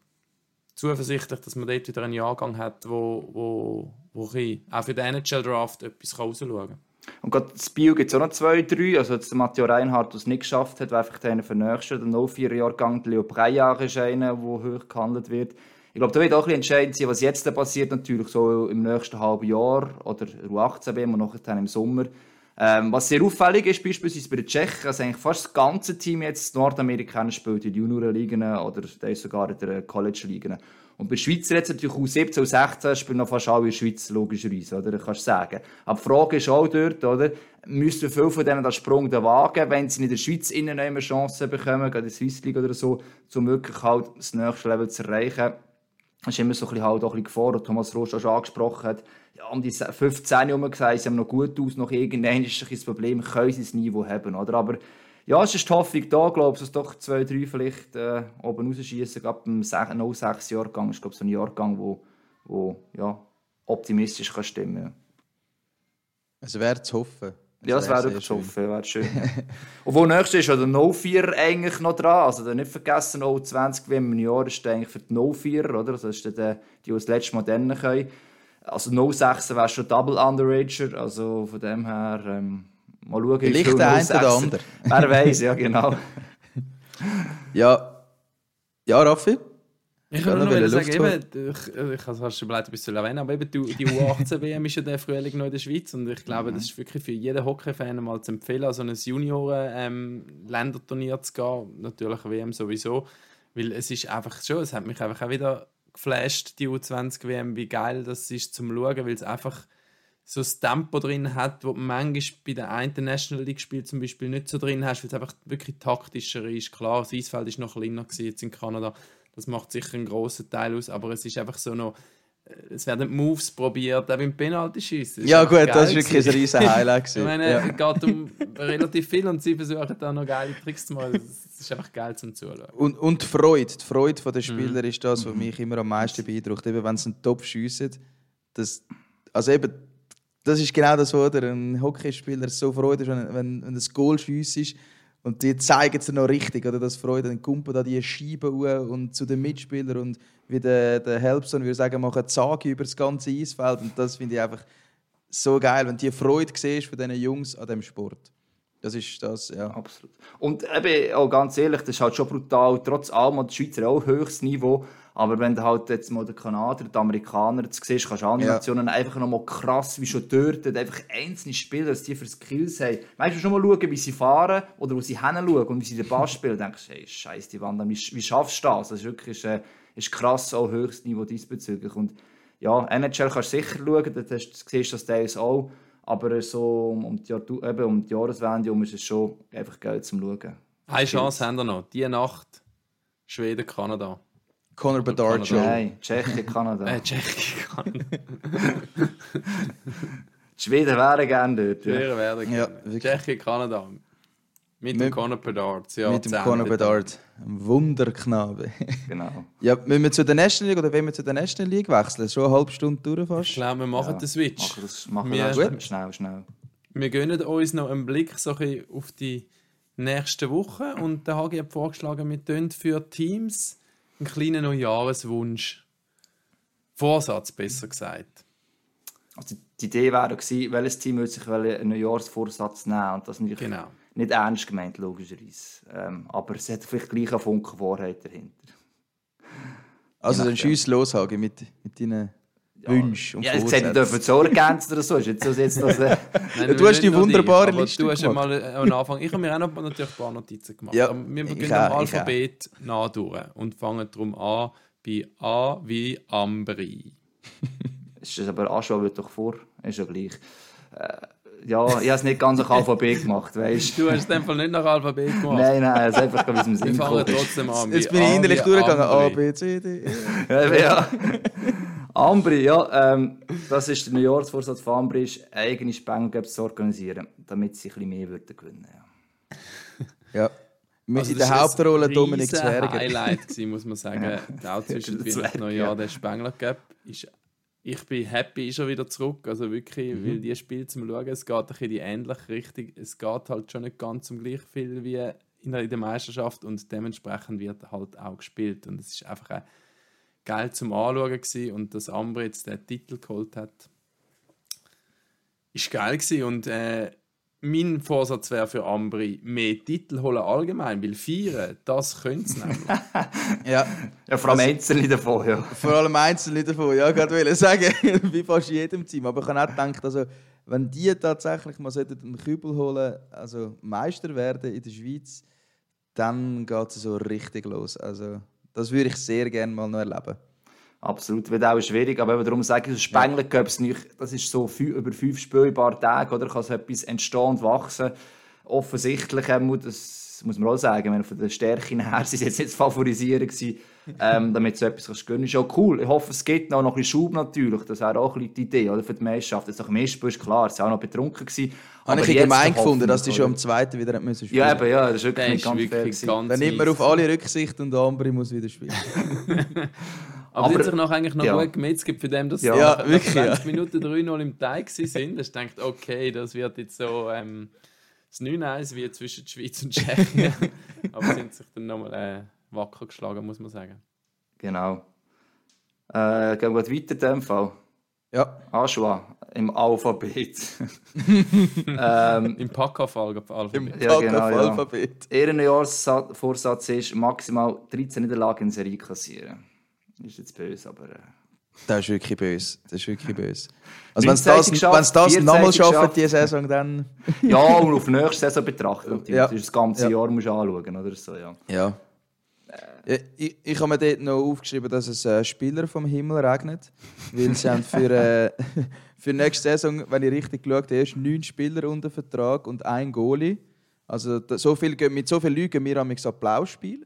zuversichtlich, dass man dort wieder einen Jahrgang hat, wo, wo, wo auch für den NHL-Draft etwas rausschauen kann. Und gerade das Bio gibt es auch noch zwei, drei. Also jetzt der Matteo Reinhardt, der es nicht geschafft hat, wäre einfach einer für nächsten. Der 04-Jahrgang, der Leo Breyer ist einer, der hoch gehandelt wird. Ich glaube, da wird auch ein entscheidend sein, was jetzt passiert, natürlich so im nächsten halben Jahr oder U18 WM und nachher im Sommer. Ähm, was sehr auffällig ist, beispielsweise bei den Tschechen, also eigentlich fast das ganze Team jetzt Nordamerikaner spielt in den Juniorenligen oder sogar in der College-Ligen. Und bei Schweizer jetzt natürlich auch 17 und 16 spielen noch fast alle in der Schweiz, logischerweise, oder? Kannst du sagen. Aber die Frage ist auch dort, oder? Müssen viele von denen den Sprung da wagen, wenn sie in der Schweiz innen eine Chance bekommen, gerade in der Swiss League oder so, um wirklich halt das nächste Level zu erreichen? Das ist immer so ein bisschen halt auch ein bisschen Gefahr, Thomas Rosch schon angesprochen hat. Ja, um die 15 herum gesagt, sie haben noch gut aus, noch irgendein ist das Problem, können sie das Niveau haben, oder? Aber ja, es ist die Hoffnung da, glaube ich, dass doch zwei, drei vielleicht äh, oben rausschießen. Ab dem 06 Jahrgang ist glaube so ein Jahrgang, wo, wo ja, optimistisch kann stimmen kann. Es wäre zu hoffen. Ja, es wäre wirklich zu hoffen, wäre schön. Und wo nächstes ist ja der 04 eigentlich noch dran. Also nicht vergessen, 20 wie im Jahr ist eigentlich für die 04 oder? Also das ist der, die, die das letzte Mal können. Also 06 wäre schon Double Underager. Also von dem her. Ähm, Mal schauen, Vielleicht der eine oder andere. Wer weiß, ja, genau. ja. Ja, Raffi? Ich kann nur noch sagen, eben, ich, ich habe schon überlegt, etwas zu erwähnen, aber eben die, die U18-WM ist ja der Frühling noch in der Schweiz und ich glaube, mhm. das ist wirklich für jeden Hockey-Fan mal zu empfehlen, so ein Junioren-Länderturnier ähm, zu gehen, natürlich WM sowieso, weil es ist einfach schon, es hat mich einfach auch wieder geflasht, die U20-WM, wie geil das ist zum Schauen, weil es einfach so das Tempo drin hat, wo du manchmal bei der einen National League Spiel zum Beispiel nicht so drin hast, weil es einfach wirklich taktischer ist. Klar, das Eisfeld ist noch kleiner jetzt in Kanada. Das macht sicher einen grossen Teil aus, aber es ist einfach so noch äh, es werden Moves probiert, auch beim Penalty-Schießen. Ja gut, das ist wirklich ein riesen Highlight. ich meine, ja. es geht um relativ viel und sie versuchen da noch geile Tricks zu machen. Es ist einfach geil zum Zuschauen. Und, und die Freude, die Freude der Spieler mhm. ist das, was mich immer am meisten beeindruckt. Eben, wenn sie einen Top schiessen, das, also eben das ist genau das, wo ein Hockeyspieler so freut ist, wenn, wenn, wenn das Goal ist und die zeigen es noch richtig, oder das Freude, dann kommt da die Scheibe und zu den Mitspielern und wie der, der Helpson würde sagen, machen Zage über das ganze Eisfeld und das finde ich einfach so geil, wenn du die Freude siehst von diesen Jungs an dem Sport. Das ist das, ja. Absolut. Und eben, auch ganz ehrlich, das ist halt schon brutal, trotz allem hat die Schweizer auch höchstes Niveau, aber wenn du halt jetzt mal den Kanadier, den Amerikaner jetzt siehst, kannst du andere ja. Nationen einfach noch mal krass, wie schon dort, einfach einzelne Spieler, was die für Skills haben. Weißt du schon mal schauen, wie sie fahren oder wo sie hinschauen und wie sie den Ball spielen, denkst du, hey, scheiße, die Wand, wie, wie schaffst du das? Das ist wirklich äh, ist krass, auch höchstes Niveau diesbezüglich. Und ja, NHL kannst du sicher schauen, da siehst du das Teils auch. Aber so um die, Jahr, eben um die Jahreswende um ist es schon einfach geil zum Schauen. Eine Chance haben wir noch. Die Nacht Schweden, Kanada. Conor Bedard Show. Nein, Tschechien, Kanada. äh, Tschechien, Kanada. Die Schweden wären gerne dort. Die Schweden wären gerne. Ja, Tschechien, Kanada. Mit, mit dem Conor Bedard. Ja, mit dem Conor Bedard. Ein Wunderknabe. genau. Ja, müssen wir zu der National League oder wollen wir zu der National League wechseln? Schon eine halbe Stunde durch fast. Ich glaube, wir machen ja. den Switch. Machen das, machen wir das schnell, schnell. Wir gönnen uns noch einen Blick so ein auf die nächste Woche und der Hagi hat vorgeschlagen, wir tun für Teams einen kleinen Neujahreswunsch. Vorsatz, besser gesagt. Also die Idee wäre gewesen, welches Team würde sich einen Neujahrsvorsatz nehmen und das natürlich genau. nicht ernst gemeint, logischerweise. Ähm, aber es hat vielleicht gleich einen Funken Wahrheit dahinter. Also dann schieß los, Hagi, mit, mit deinen und Ja, jetzt hätte ich dürfen zu ergänzen oder so. Ist jetzt so jetzt das, äh Nein, du hast die wunderbare die, Liste Du hast ja mal äh, am Anfang... Ich habe mir auch noch natürlich ein paar Notizen gemacht. Ja, wir beginnen am Alphabet nah durch und fangen darum an bei A wie Ambri. ist das aber Aschau wird doch vor. Ist ja gleich. Äh, ja, ich habe es nicht ganz nach Alphabet gemacht, weißt du? hast es in dem Fall nicht nach Alphabet gemacht. Nein, nein, es ist einfach wie es im Sinn Wir fangen trotzdem an. Jetzt bin ich innerlich durchgegangen. A, B, C, D, E. ja. Ambri, ja, ähm, das ist der Neujahrsvorsatz von Ambri, ist, eigene Spengel zu organisieren, damit sie ein bisschen mehr würden gewinnen ja. ja. Also in der Hauptrolle Dominik Zwerger. Highlight gewesen, muss man sagen. ja. Auch zwischen Weihnachten und Neujahr der Spengler Cup. Ist, ich bin happy, ist er wieder zurück. Also wirklich, mhm. weil die Spiele zum Schauen, es geht ein in die ähnliche Richtung. Es geht halt schon nicht ganz um gleich viel wie in der, in der Meisterschaft und dementsprechend wird halt auch gespielt. Und es ist einfach ein geil zum Anschauen gewesen. und dass Ambri jetzt den Titel geholt hat, ist geil gewesen. und äh, mein Vorsatz wäre für Ambri, mehr Titel holen allgemein, weil feiern, das könnte es nämlich. ja. ja, vor allem einzelne davon, ja. Vor allem einzelne davon, ja, gerade will sagen, wie fast jedem Team. Aber ich habe auch gedacht, also, wenn die tatsächlich mal einen Kübel holen, also Meister werden in der Schweiz, dann geht es so richtig los. Also, das würde ich sehr gerne mal noch erleben. Absolut, wird auch schwierig, aber darum sage ich, Spengler ja. nicht, das ist so viel, über fünf paar Tage, oder kann so etwas entstehen und wachsen. Offensichtlich, ähm, das muss man auch sagen, wenn von der Stärke her sie jetzt nicht favorisieren gewesen, ähm, damit so etwas kannst gönnen, ist auch cool. Ich hoffe, es gibt noch, noch ein bisschen Schub natürlich, das wäre auch ein die Idee, oder, für die Meisterschaft. Nach dem ersten ist klar, sie waren auch noch betrunken gewesen. Habe ich gemein gefunden, dass die schon am zweiten wieder müssen spielen. Ja, eben, ja, das ist wirklich nicht ganz wirklich fair. Ganz Dann nimmt man auf alle Rücksicht und der andere muss wieder spielen. Aber, aber sie sich noch eigentlich noch ja. gut gemetzelt für dem, dass ja, ja, nach wirklich, 20 ja. Minuten 3-0 im Teig sind. Dass denkt, okay, das wird jetzt so ähm, das 9-1 wie zwischen der Schweiz und Tschechien. aber sind sich dann nochmal äh, wacker geschlagen, muss man sagen. Genau. Äh, gehen wir weiter in dem Fall. Ja. Aschwa im Alphabet. ähm, Im Packaff-Alphabet. Im ja, genau, Alphabet. Ja. Ihr Neujahrsvorsatz ist, maximal 13 Niederlagen in Serie kassieren. Ist jetzt böse, aber. Äh... Das ist wirklich böse. Das ist wirklich böse. Also, wenn es das, wenn's das nochmal schaffen, diese Saison, dann. ja, und auf nächste Saison betrachten. Ja. Das, das ganze ja. Jahr musst du anschauen, oder so, ja. Ja. Äh. Ich, ich habe mir dort noch aufgeschrieben, dass es äh, Spieler vom Himmel regnet. Weil sie haben für, äh, für nächste Saison, wenn ich richtig geschaut habe, erst neun Spieler unter Vertrag und ein Goalie. Also so viel, mit so vielen Lügen wir haben wir Applausspiel.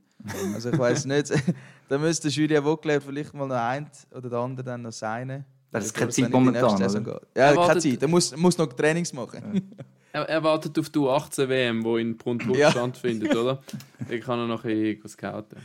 Also ich weiß nicht, da müsste Julia Vogler vielleicht mal noch ein oder der andere dann noch seine. Das ist keine Zeit momentan, oder? Ja, keine Zeit. Er muss, muss noch Trainings machen. Ja. Er, er wartet auf die U18-WM, die in Bruntwood ja. stattfindet, oder? Ich kann er noch ein bisschen scouten.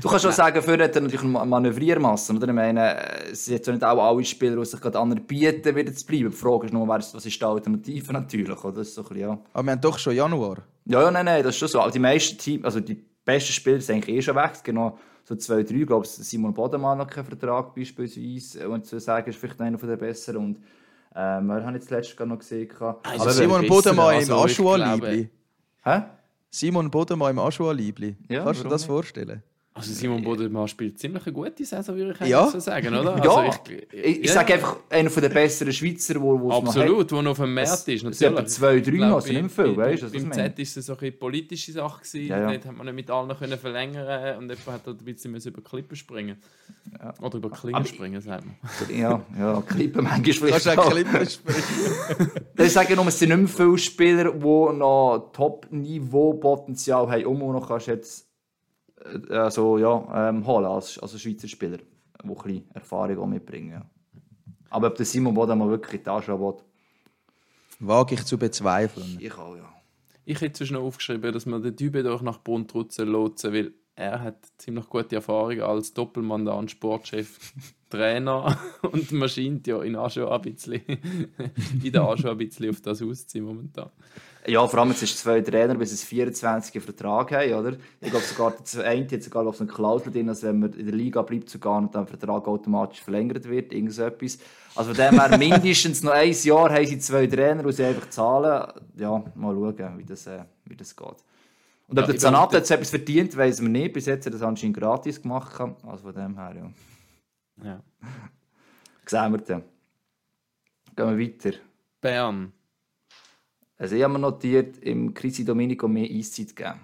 Du kannst schon sagen, für hat er natürlich Manövriermassen. Oder? Ich meine, es sind jetzt nicht auch alle Spieler, die sich gerade anderen bieten, wieder zu bleiben. Die Frage ist nur, was ist die Alternative natürlich. Oder? Das ist so bisschen, ja. Aber wir haben doch schon Januar. Ja, ja, nein, nein, das ist schon so. die meisten Teams, also die besten Spieler sind eigentlich eh schon weg. Genau so zwei, drei. Ich glaube, Simon Bodemann hat keinen Vertrag beispielsweise. Und zu sagen, ist vielleicht einer der besseren. Und ähm, wir haben jetzt letztes Jahr noch gesehen. Also Simon Bodemann im also, Aschua-Liebli. Hä? Simon Bodemann im Aschua-Liebli. Ja, Kannst du dir das vorstellen? Also Simon Bodemann spielt ziemlich eine gute Saison, würde ich ja. so sagen, oder? Also ja, ich, ich, ich ja. sage einfach, einer der besseren Schweizer, wo, wo Absolut, der noch auf dem Markt ist. Es sind zwei, drei noch, sind nicht viel, weißt du? Beim Z war es so eine politische Sache, gewesen, ja, ja. dort hat man nicht mit allen können verlängern und jemand hat ein bisschen über Klippen springen ja. Oder über Klingen springen, sagt man. Ja, ja Klippen manchmal vielleicht auch Klippen springen. ich sage nur, es sind nicht mehr viele Spieler, die noch Top-Niveau-Potenzial haben, um noch kannst jetzt äh, also, ja, ähm, holen als, als Schweizer Spieler, die ein bisschen Erfahrung mitbringen. Ja. Aber ob der Simon Boden mal wirklich in die Tasche will, wage ich zu bezweifeln. Ich auch, ja. Ich hätte zwischen aufgeschrieben, dass man den Typen doch nach Bruntrutzen lotsen, weil er hat ziemlich gute Erfahrung als Doppelmandat, Sportchef, Trainer und man scheint ja in Aschua ein bisschen, in der Aschua ein bisschen auf das auszuziehen momentan. Ja, vor allem jetzt ist zwei Trainer bis ins 24 Vertrag haben, oder? Ich glaube sogar, der eine hat sogar auf so eine Klausel drin, dass wenn man in der Liga bleibt sogar und dann der Vertrag automatisch verlängert wird, irgend so etwas. Also von dem her mindestens noch ein Jahr haben sie zwei Trainer, die sie einfach zahlen. Ja, mal schauen, wie das, äh, wie das geht. Und ob ja, der Zanat jetzt etwas verdient, weiß man nicht. Bis jetzt hat er das anscheinend gratis gemacht. Also von dem her, ja. Ja. Sehen wir dann. Gehen wir weiter. Bern. Also ich habe mir notiert, im Crisi Domenico mehr Eiszeit geben.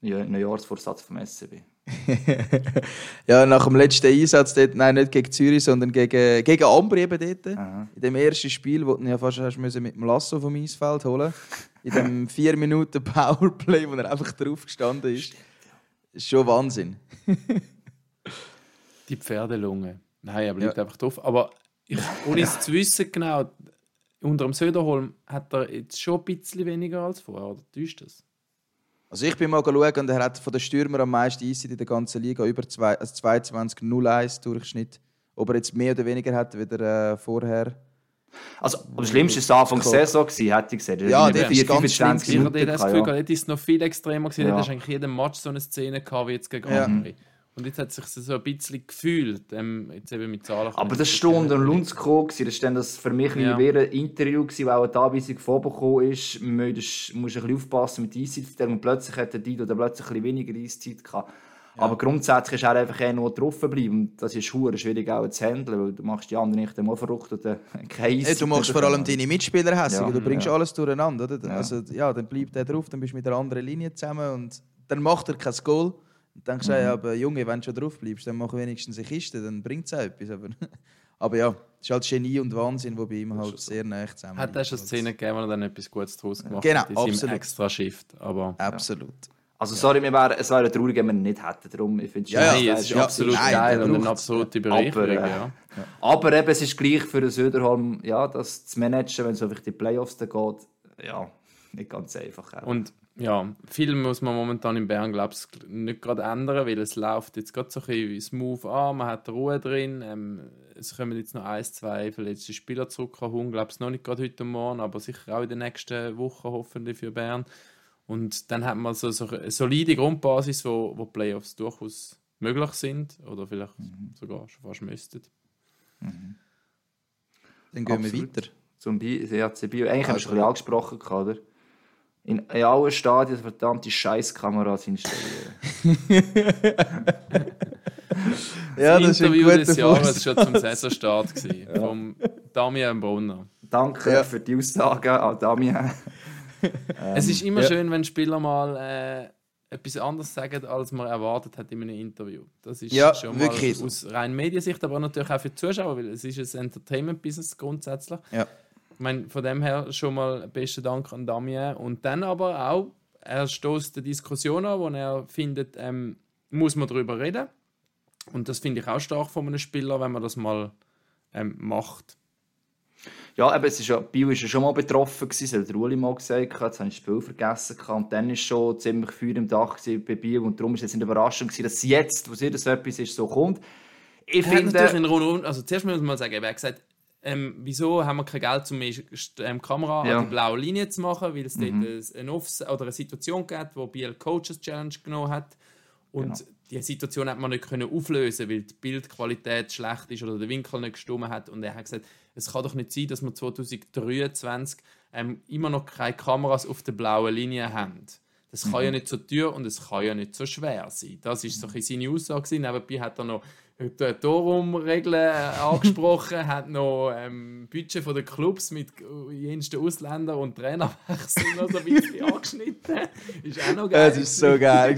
Ja, Neujahrsvorsatz vom SCB. ja, nach dem letzten Einsatz dort, nein, nicht gegen Zürich, sondern gegen, gegen Ambri eben dort. Aha. In dem ersten Spiel, wo du ja fast hast mit dem Lasso vom Eisfeld holen In dem 4 Minuten Powerplay, wo er einfach drauf gestanden ist. ist schon Wahnsinn. Die Pferdelunge. Nein, er bleibt ja. einfach drauf. Aber ich, ohne es zu wissen genau, unter dem Söderholm hat er jetzt schon ein bisschen weniger als vorher, oder täuscht das? Also ich bin mal schauen und er hat von den Stürmern am meisten Eiszeit in der ganzen Liga, über zwei, also 22 0 Durchschnitt. Ob er jetzt mehr oder weniger hat wie der, äh, vorher, Also, am schlimmsten war es Anfang der Saison, gewesen, hätte ich gesagt. Ja, das ist ganz schlimm. Ich hatte das Gefühl, ja. ist noch viel extremer gewesen. Ja. Da hast eigentlich jeden Match so eine Szene gehabt, wie jetzt gegen ja. andere. Und jetzt hat es sich so ein bisschen gefühlt, ähm, jetzt eben mit Zahlen. Aber das Stunde und Lundsko, das war das für mich ja. ein Interview, gewesen, weil auch eine Anweisung vorbekommen ist, man muss ein bisschen aufpassen mit der Eiszeit und plötzlich hat der Dido plötzlich ein bisschen weniger Eiszeit gehabt. Ja. Aber grundsätzlich ist er einfach eher nur drauf bleiben. Und das ist schwierig auch zu handeln, weil du machst die anderen nicht einmal verrückt oder kein hey, Du machst vor allem deine Mitspieler hässlich, ja, du bringst ja. alles durcheinander. Oder? Also, ja, dann bleibt er drauf, dann bist du mit einer anderen Linie zusammen und dann macht er kein Goal. Und dann sagst du, mhm. aber Junge, wenn du schon drauf bleibst, dann mach wenigstens eine Kiste, dann bringt es auch etwas. Aber, aber ja, es ist halt Genie und Wahnsinn, wo bei ihm halt sehr nah zusammen Hat er schon Szenen gegeben, wo er dann etwas Gutes draus gemacht genau, hat? Genau, absolut. extra Shift. Aber, absolut. Also sorry, wir wären, es wäre traurig, wenn wir ihn nicht hätten. Darum, ich finde ja, ja, es ist ja, absolut nein, geil und eine absolute Bereicherung. Aber, äh, ja. aber eben, es ist gleich für den Söderholm, ja, das zu managen, wenn es auf die Playoffs da geht, ja, nicht ganz einfach. Und ja, viel muss man momentan in Bern, glaube ich, nicht gerade ändern, weil es läuft jetzt gerade so ein bisschen smooth an, man hat Ruhe drin, ähm, es kommen jetzt noch ein, zwei verletzte Spieler zurück, glaube ich, noch nicht gerade heute Morgen, aber sicher auch in den nächsten Wochen hoffentlich für Bern. Und dann hat man so, so eine solide Grundbasis, wo, wo Playoffs durchaus möglich sind oder vielleicht mhm. sogar schon fast müssten. Mhm. Dann gehen Absolut. wir weiter. Zum CAC Bio. Eigentlich haben wir es ein bisschen angesprochen, oder? In, in allen Stadien verdammte Scheißkameras installieren. ja, das, das Interview des Jahres schon zum Saisonstart gewesen, ja. vom Damian Brunner. Danke ja. für die Aussagen an Damian es ist immer ja. schön, wenn Spieler mal äh, etwas anderes sagen, als man erwartet hat in einem Interview. Das ist ja, schon mal wirklich. aus rein Mediensicht, aber natürlich auch für die Zuschauer, weil es ist ein Entertainment-Business grundsätzlich. Ja. Ich meine, von dem her schon mal besten Dank an Damien. Und dann aber auch, er stößt eine Diskussion an, wo er findet, ähm, muss man darüber reden. Und das finde ich auch stark von einem Spieler, wenn man das mal ähm, macht. Ja, aber es ist ja, Bio war ja schon mal betroffen, gewesen, das hat Uli mal gesagt, jetzt habe ich das Spiel vergessen. Und dann war schon ziemlich Feuer im Dach bei Bio und darum war es eine Überraschung, gewesen, dass jetzt, wo es wieder so etwas ist, so kommt. Ich er finde... Natürlich in Rund, also zuerst muss man sagen, er hat gesagt, ähm, wieso haben wir kein Geld, um mehr ähm, Kamera ja. an die blaue Linie zu machen, weil es mhm. dort eine, Offs oder eine Situation gibt, wo BL Coaches Challenge genommen hat. Und genau. die Situation hat man nicht können auflösen, weil die Bildqualität schlecht ist oder der Winkel nicht gestimmt hat. Und er hat gesagt, es kann doch nicht sein, dass wir 2023 ähm, immer noch keine Kameras auf der blauen Linie haben. Das kann mhm. ja nicht so teuer und es kann ja nicht so schwer sein. Das ist so ein seine Aussage. Nebenbei hat er noch die Torumregeln äh, angesprochen, hat noch ähm, Budget von den Clubs mit jensten Ausländern und Trainerwechsel noch so ein bisschen angeschnitten. Ist auch noch geil. Es ist so geil.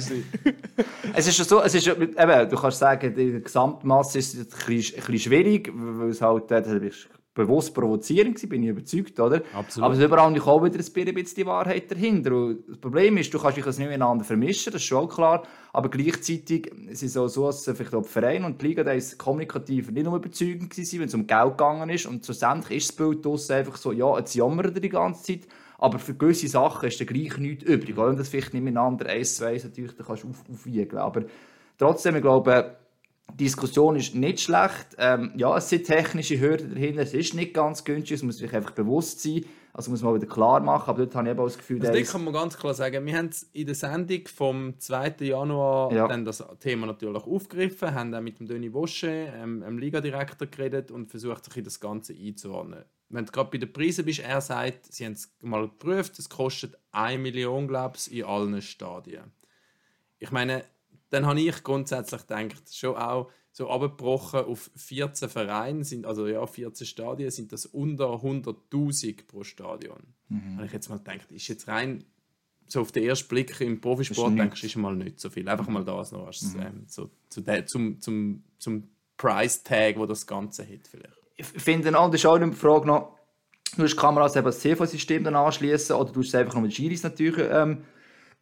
es ist so, es ist, eben, du kannst sagen, die Gesamtmasse ist ein bisschen, ein bisschen schwierig, weil es halt, äh, bewusst provozierend bin ich überzeugt, oder? Absolut. Aber es ist überall auch wieder ein bisschen die Wahrheit dahinter. Und das Problem ist, du kannst dich das nicht miteinander vermischen, das ist schon klar, aber gleichzeitig ist es auch so, dass vielleicht auch die Vereine und die Liga da kommunikativ nicht nur überzeugend waren, wenn es um Geld gegangen ist und schlussendlich ist das Bild draussen einfach so, ja, jetzt jammern die ganze Zeit, aber für gewisse Sachen ist dann gleich nichts übrig, weil das vielleicht nicht miteinander eins zu eins natürlich kannst auf, aufwiegen aber trotzdem, ich glaube, die Diskussion ist nicht schlecht. Ähm, ja, es sind technische Hürden dahinter. Es ist nicht ganz günstig. Es muss sich einfach bewusst sein. Also muss man wieder klar machen. Aber dort habe ich eben auch das Gefühl, also, das kann man ganz klar sagen. Wir haben in der Sendung vom 2. Januar ja. dann das Thema natürlich aufgegriffen, haben auch mit dem Döni Wosche, ähm, dem Ligadirektor, geredet und versucht, sich in das Ganze einzuordnen. Wenn du gerade bei den Preisen bist, er sagt, sie haben es mal geprüft, es kostet 1 Million, glaube ich, in allen Stadien. Ich meine, dann habe ich grundsätzlich gedacht, schon auch so abgebrochen auf 14 Vereine, sind, also ja, 14 Stadien, sind das unter 100.000 pro Stadion. Mhm. Habe ich jetzt mal gedacht, ist jetzt rein so auf den ersten Blick im Profisport denkst du, ist mal nicht so viel. Einfach mal das noch als, mhm. ähm, so, zu der, zum, zum, zum Price-Tag, wo das Ganze hat vielleicht. Ich finde das ist auch eine Frage noch, du hast Kameras eben das CV-System dann anschließen oder du hast einfach noch mit Giris natürlich ähm,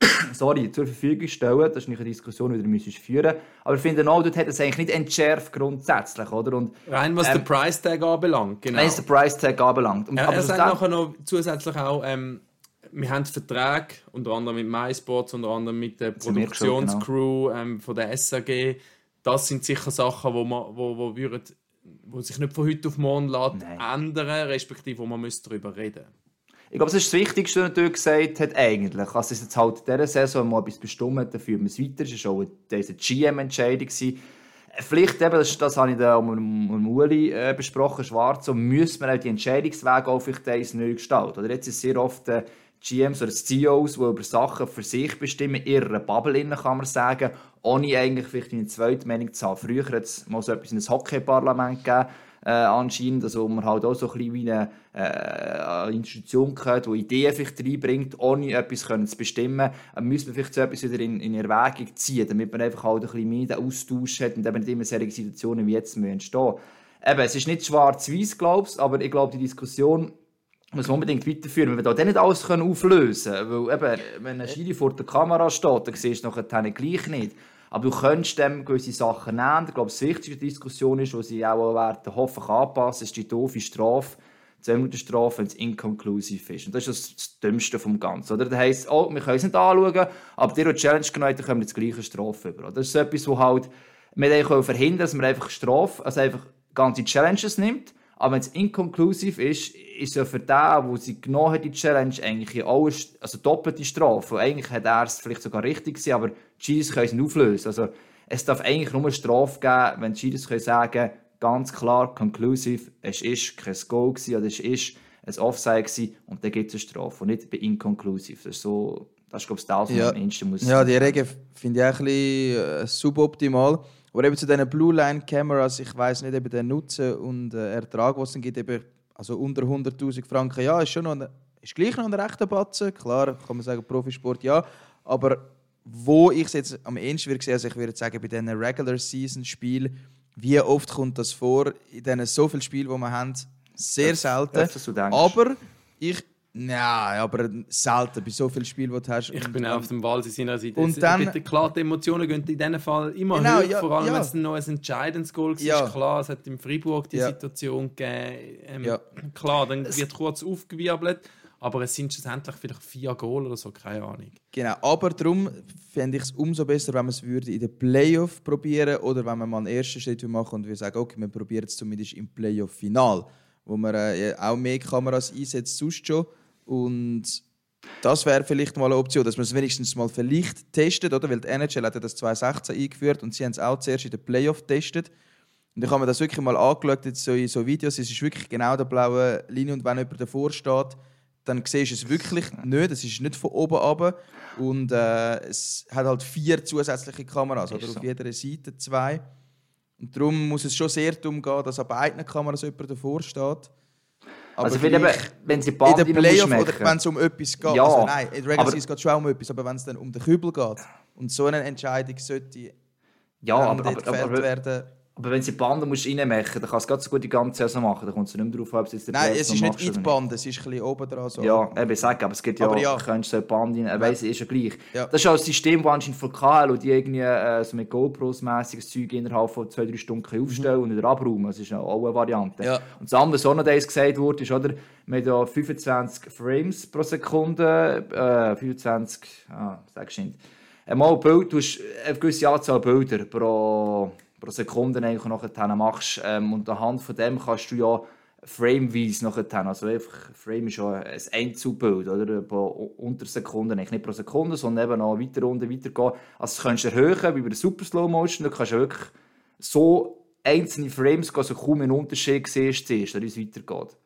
sorry, zur Verfügung stellen. Das ist nicht eine Diskussion, die du müsstest führen Aber ich finde auch, dort hat es eigentlich nicht entschärft grundsätzlich, oder? Und, Rein was ähm, den Price Tag anbelangt, genau. Was den Price Tag anbelangt. Und, er, er sagt nachher noch zusätzlich auch, ähm, wir haben Verträge, unter anderem mit MySports, unter anderem mit der Produktionscrew genau. ähm, von der SAG. Das sind sicher Sachen, wo, man, wo, wo würden wo sich nicht von heute auf morgen lässt, ändern respektive wo man müsste darüber reden ich glaube, das ist das Wichtigste, was er gesagt hat, eigentlich. Also, es jetzt halt in dieser Saison mal etwas bestimmt hat, dann führen wir es weiter. Es war auch diese GM-Entscheidung. Vielleicht eben, das, das habe ich da mit, mit Uli äh, besprochen, schwarz, so müssen wir auch die Entscheidungswege auch vielleicht neu gestalten. Oder jetzt ist sehr oft äh, GMs oder CEOs, die über Sachen für sich bestimmen, in ihrer Bubble innen, kann man sagen, ohne eigentlich vielleicht eine zweite Meinung zu haben. Früher hat es mal so etwas in ein Hockey-Parlament gegeben, äh, anscheinend, also man halt auch so ein bisschen wie eine, äh, Institution gehört, die Ideen vielleicht reinbringt, ohne etwas können zu bestimmen, dann müsste man vielleicht so etwas wieder in, in Erwägung ziehen, damit man einfach halt ein bisschen mehr den Austausch hat und eben nicht immer solche Situationen wie jetzt entstehen Eben, es ist nicht schwarz-weiß, glaube ich, aber ich glaube, die Diskussion muss man unbedingt weiterführen. Wir da nicht alles auflösen können. Weil eben, wenn ein Schiri vor der Kamera steht, dann siehst du nachher gleich nicht. Aber du könntest dem gewisse Sachen nehmen. Ich glaube, das wichtigste Diskussion ist, die sie auch werden, hoffentlich anpassen, ist die doofe Strafe. 10 Minuten Strafe, wenn es inconclusive ist. Und das ist das Dümmste vom Ganzen. Oder? Das heisst, oh, wir können es nicht anschauen, aber die, die Challenge genommen haben, können wir die gleiche Strafe über. Das ist etwas, wo halt, wir verhindern, dass man einfach Strafe, also einfach ganze Challenges nimmt aber wenn es inconclusive ist, ist ja für den, der sie genommen hat, die Challenge, eigentlich auch also doppelte Strafe. Und eigentlich hat er es vielleicht sogar richtig gesehen, aber die Chiefs können es nicht auflösen. Also es darf eigentlich nur eine Strafe geben, wenn die Chiefs können sagen ganz klar, conclusive, es ist kein Goal gewesen, oder es ist ein Offside gewesen, und dann gibt es eine Strafe. Und nicht bei inconclusive. Das ist so, das ist glaube ich das, was ja. am muss. Ja, die Regeln finde ich auch ein bisschen äh, suboptimal. Aber eben zu diesen Blue Line Cameras, ich weiß nicht eben den Nutzen und äh, Ertrag, was es gibt, eben, also unter 100.000 Franken, ja, ist schon noch ein, ist gleich noch ein rechter Batzen, klar, kann man sagen, Profisport, ja, aber wo ich es jetzt am ehesten würde sehen, also ich würde sagen, bei diesen Regular Season Spielen, wie oft kommt das vor, in diesen so vielen Spielen, die wir haben, sehr selten. Aber ich Nein, aber selten bei so vielen Spielen, die du hast. Ich bin auch auf dem Wall seiner Seite. Und dann, bitte, klar, die Emotionen gehen in diesem Fall immer genau, hoch, ja, vor allem ja. wenn es noch ein entscheidendes Goal ist. Ja. Klar, es hat in Freiburg die ja. Situation gegeben. Ähm, ja. Klar, dann wird kurz aufgewirbelt, aber es sind schlussendlich vielleicht vier Goal oder so, keine Ahnung. Genau, aber darum fände ich es umso besser, wenn man es würde in den Playoff probieren oder wenn man mal einen ersten Schritt machen und wir sagen, okay, wir probieren es zumindest im Playoff-Final, wo man äh, auch mehr Kameras einsetzt, sonst schon und das wäre vielleicht mal eine Option, dass man es wenigstens mal vielleicht testet, oder? Weil die NHL hat das 2016 eingeführt und sie haben es auch zuerst in den Playoff getestet. Und ich habe mir das wirklich mal angeschaut, jetzt so in so Videos. Es ist wirklich genau der blaue Linie und wenn jemand davor steht, dann siehst du es wirklich nicht. Es ist nicht von oben ab. Und äh, es hat halt vier zusätzliche Kameras, oder? Auf jeder Seite zwei. Und darum muss es schon sehr darum gehen, dass an beiden Kameras jemand davor steht. Aber also wenn, eben, wenn sie Band in den Playoff oder wenn es um etwas geht. Ja, also nein, in Regular Season geht es schon um etwas, aber wenn es dann um den Kübel geht und so eine Entscheidung sollte ja, aber, aber, aber, werden aber wenn sie die Bande musst reinmachen dann kannst du ganz so gut die ganze Saison machen. Dann kommt es nicht mehr darauf, ob es jetzt Nein, es ist nicht in die Bande, es ist ein bisschen oben dran. So. Ja, eben, ich sage, aber es gibt ja, aber ja. du könntest so eine Bande rein, weiss, ist ja gleich. Ja. Das ist auch ein System, das anscheinend von KL die irgendwie äh, so mit GoPros-mässiges Zeug innerhalb von zwei, drei Stunden mhm. aufstellen und wieder abräumen. Das ist auch eine Variante. Ja. Und das andere, was auch noch gesagt wurde, ist, oder, wir haben ja 25 Frames pro Sekunde, äh, 25, ah, sag ich nicht. Einmal Bild, du hast eine gewisse Anzahl Bilder pro pro Sekunde nachher machst. Ähm, und anhand von dem kannst du ja frameweise nachher, also einfach, Frame ist ja ein Einzelbild, oder? Pro, unter Sekunden, nicht pro Sekunde, sondern eben noch weiter runter, weiter gehen. Also das kannst du erhöhen, wie bei der Super Slow Motion, da kannst du wirklich so einzelne Frames, also kaum einen Unterschied siehst, siehst, wie es weitergeht.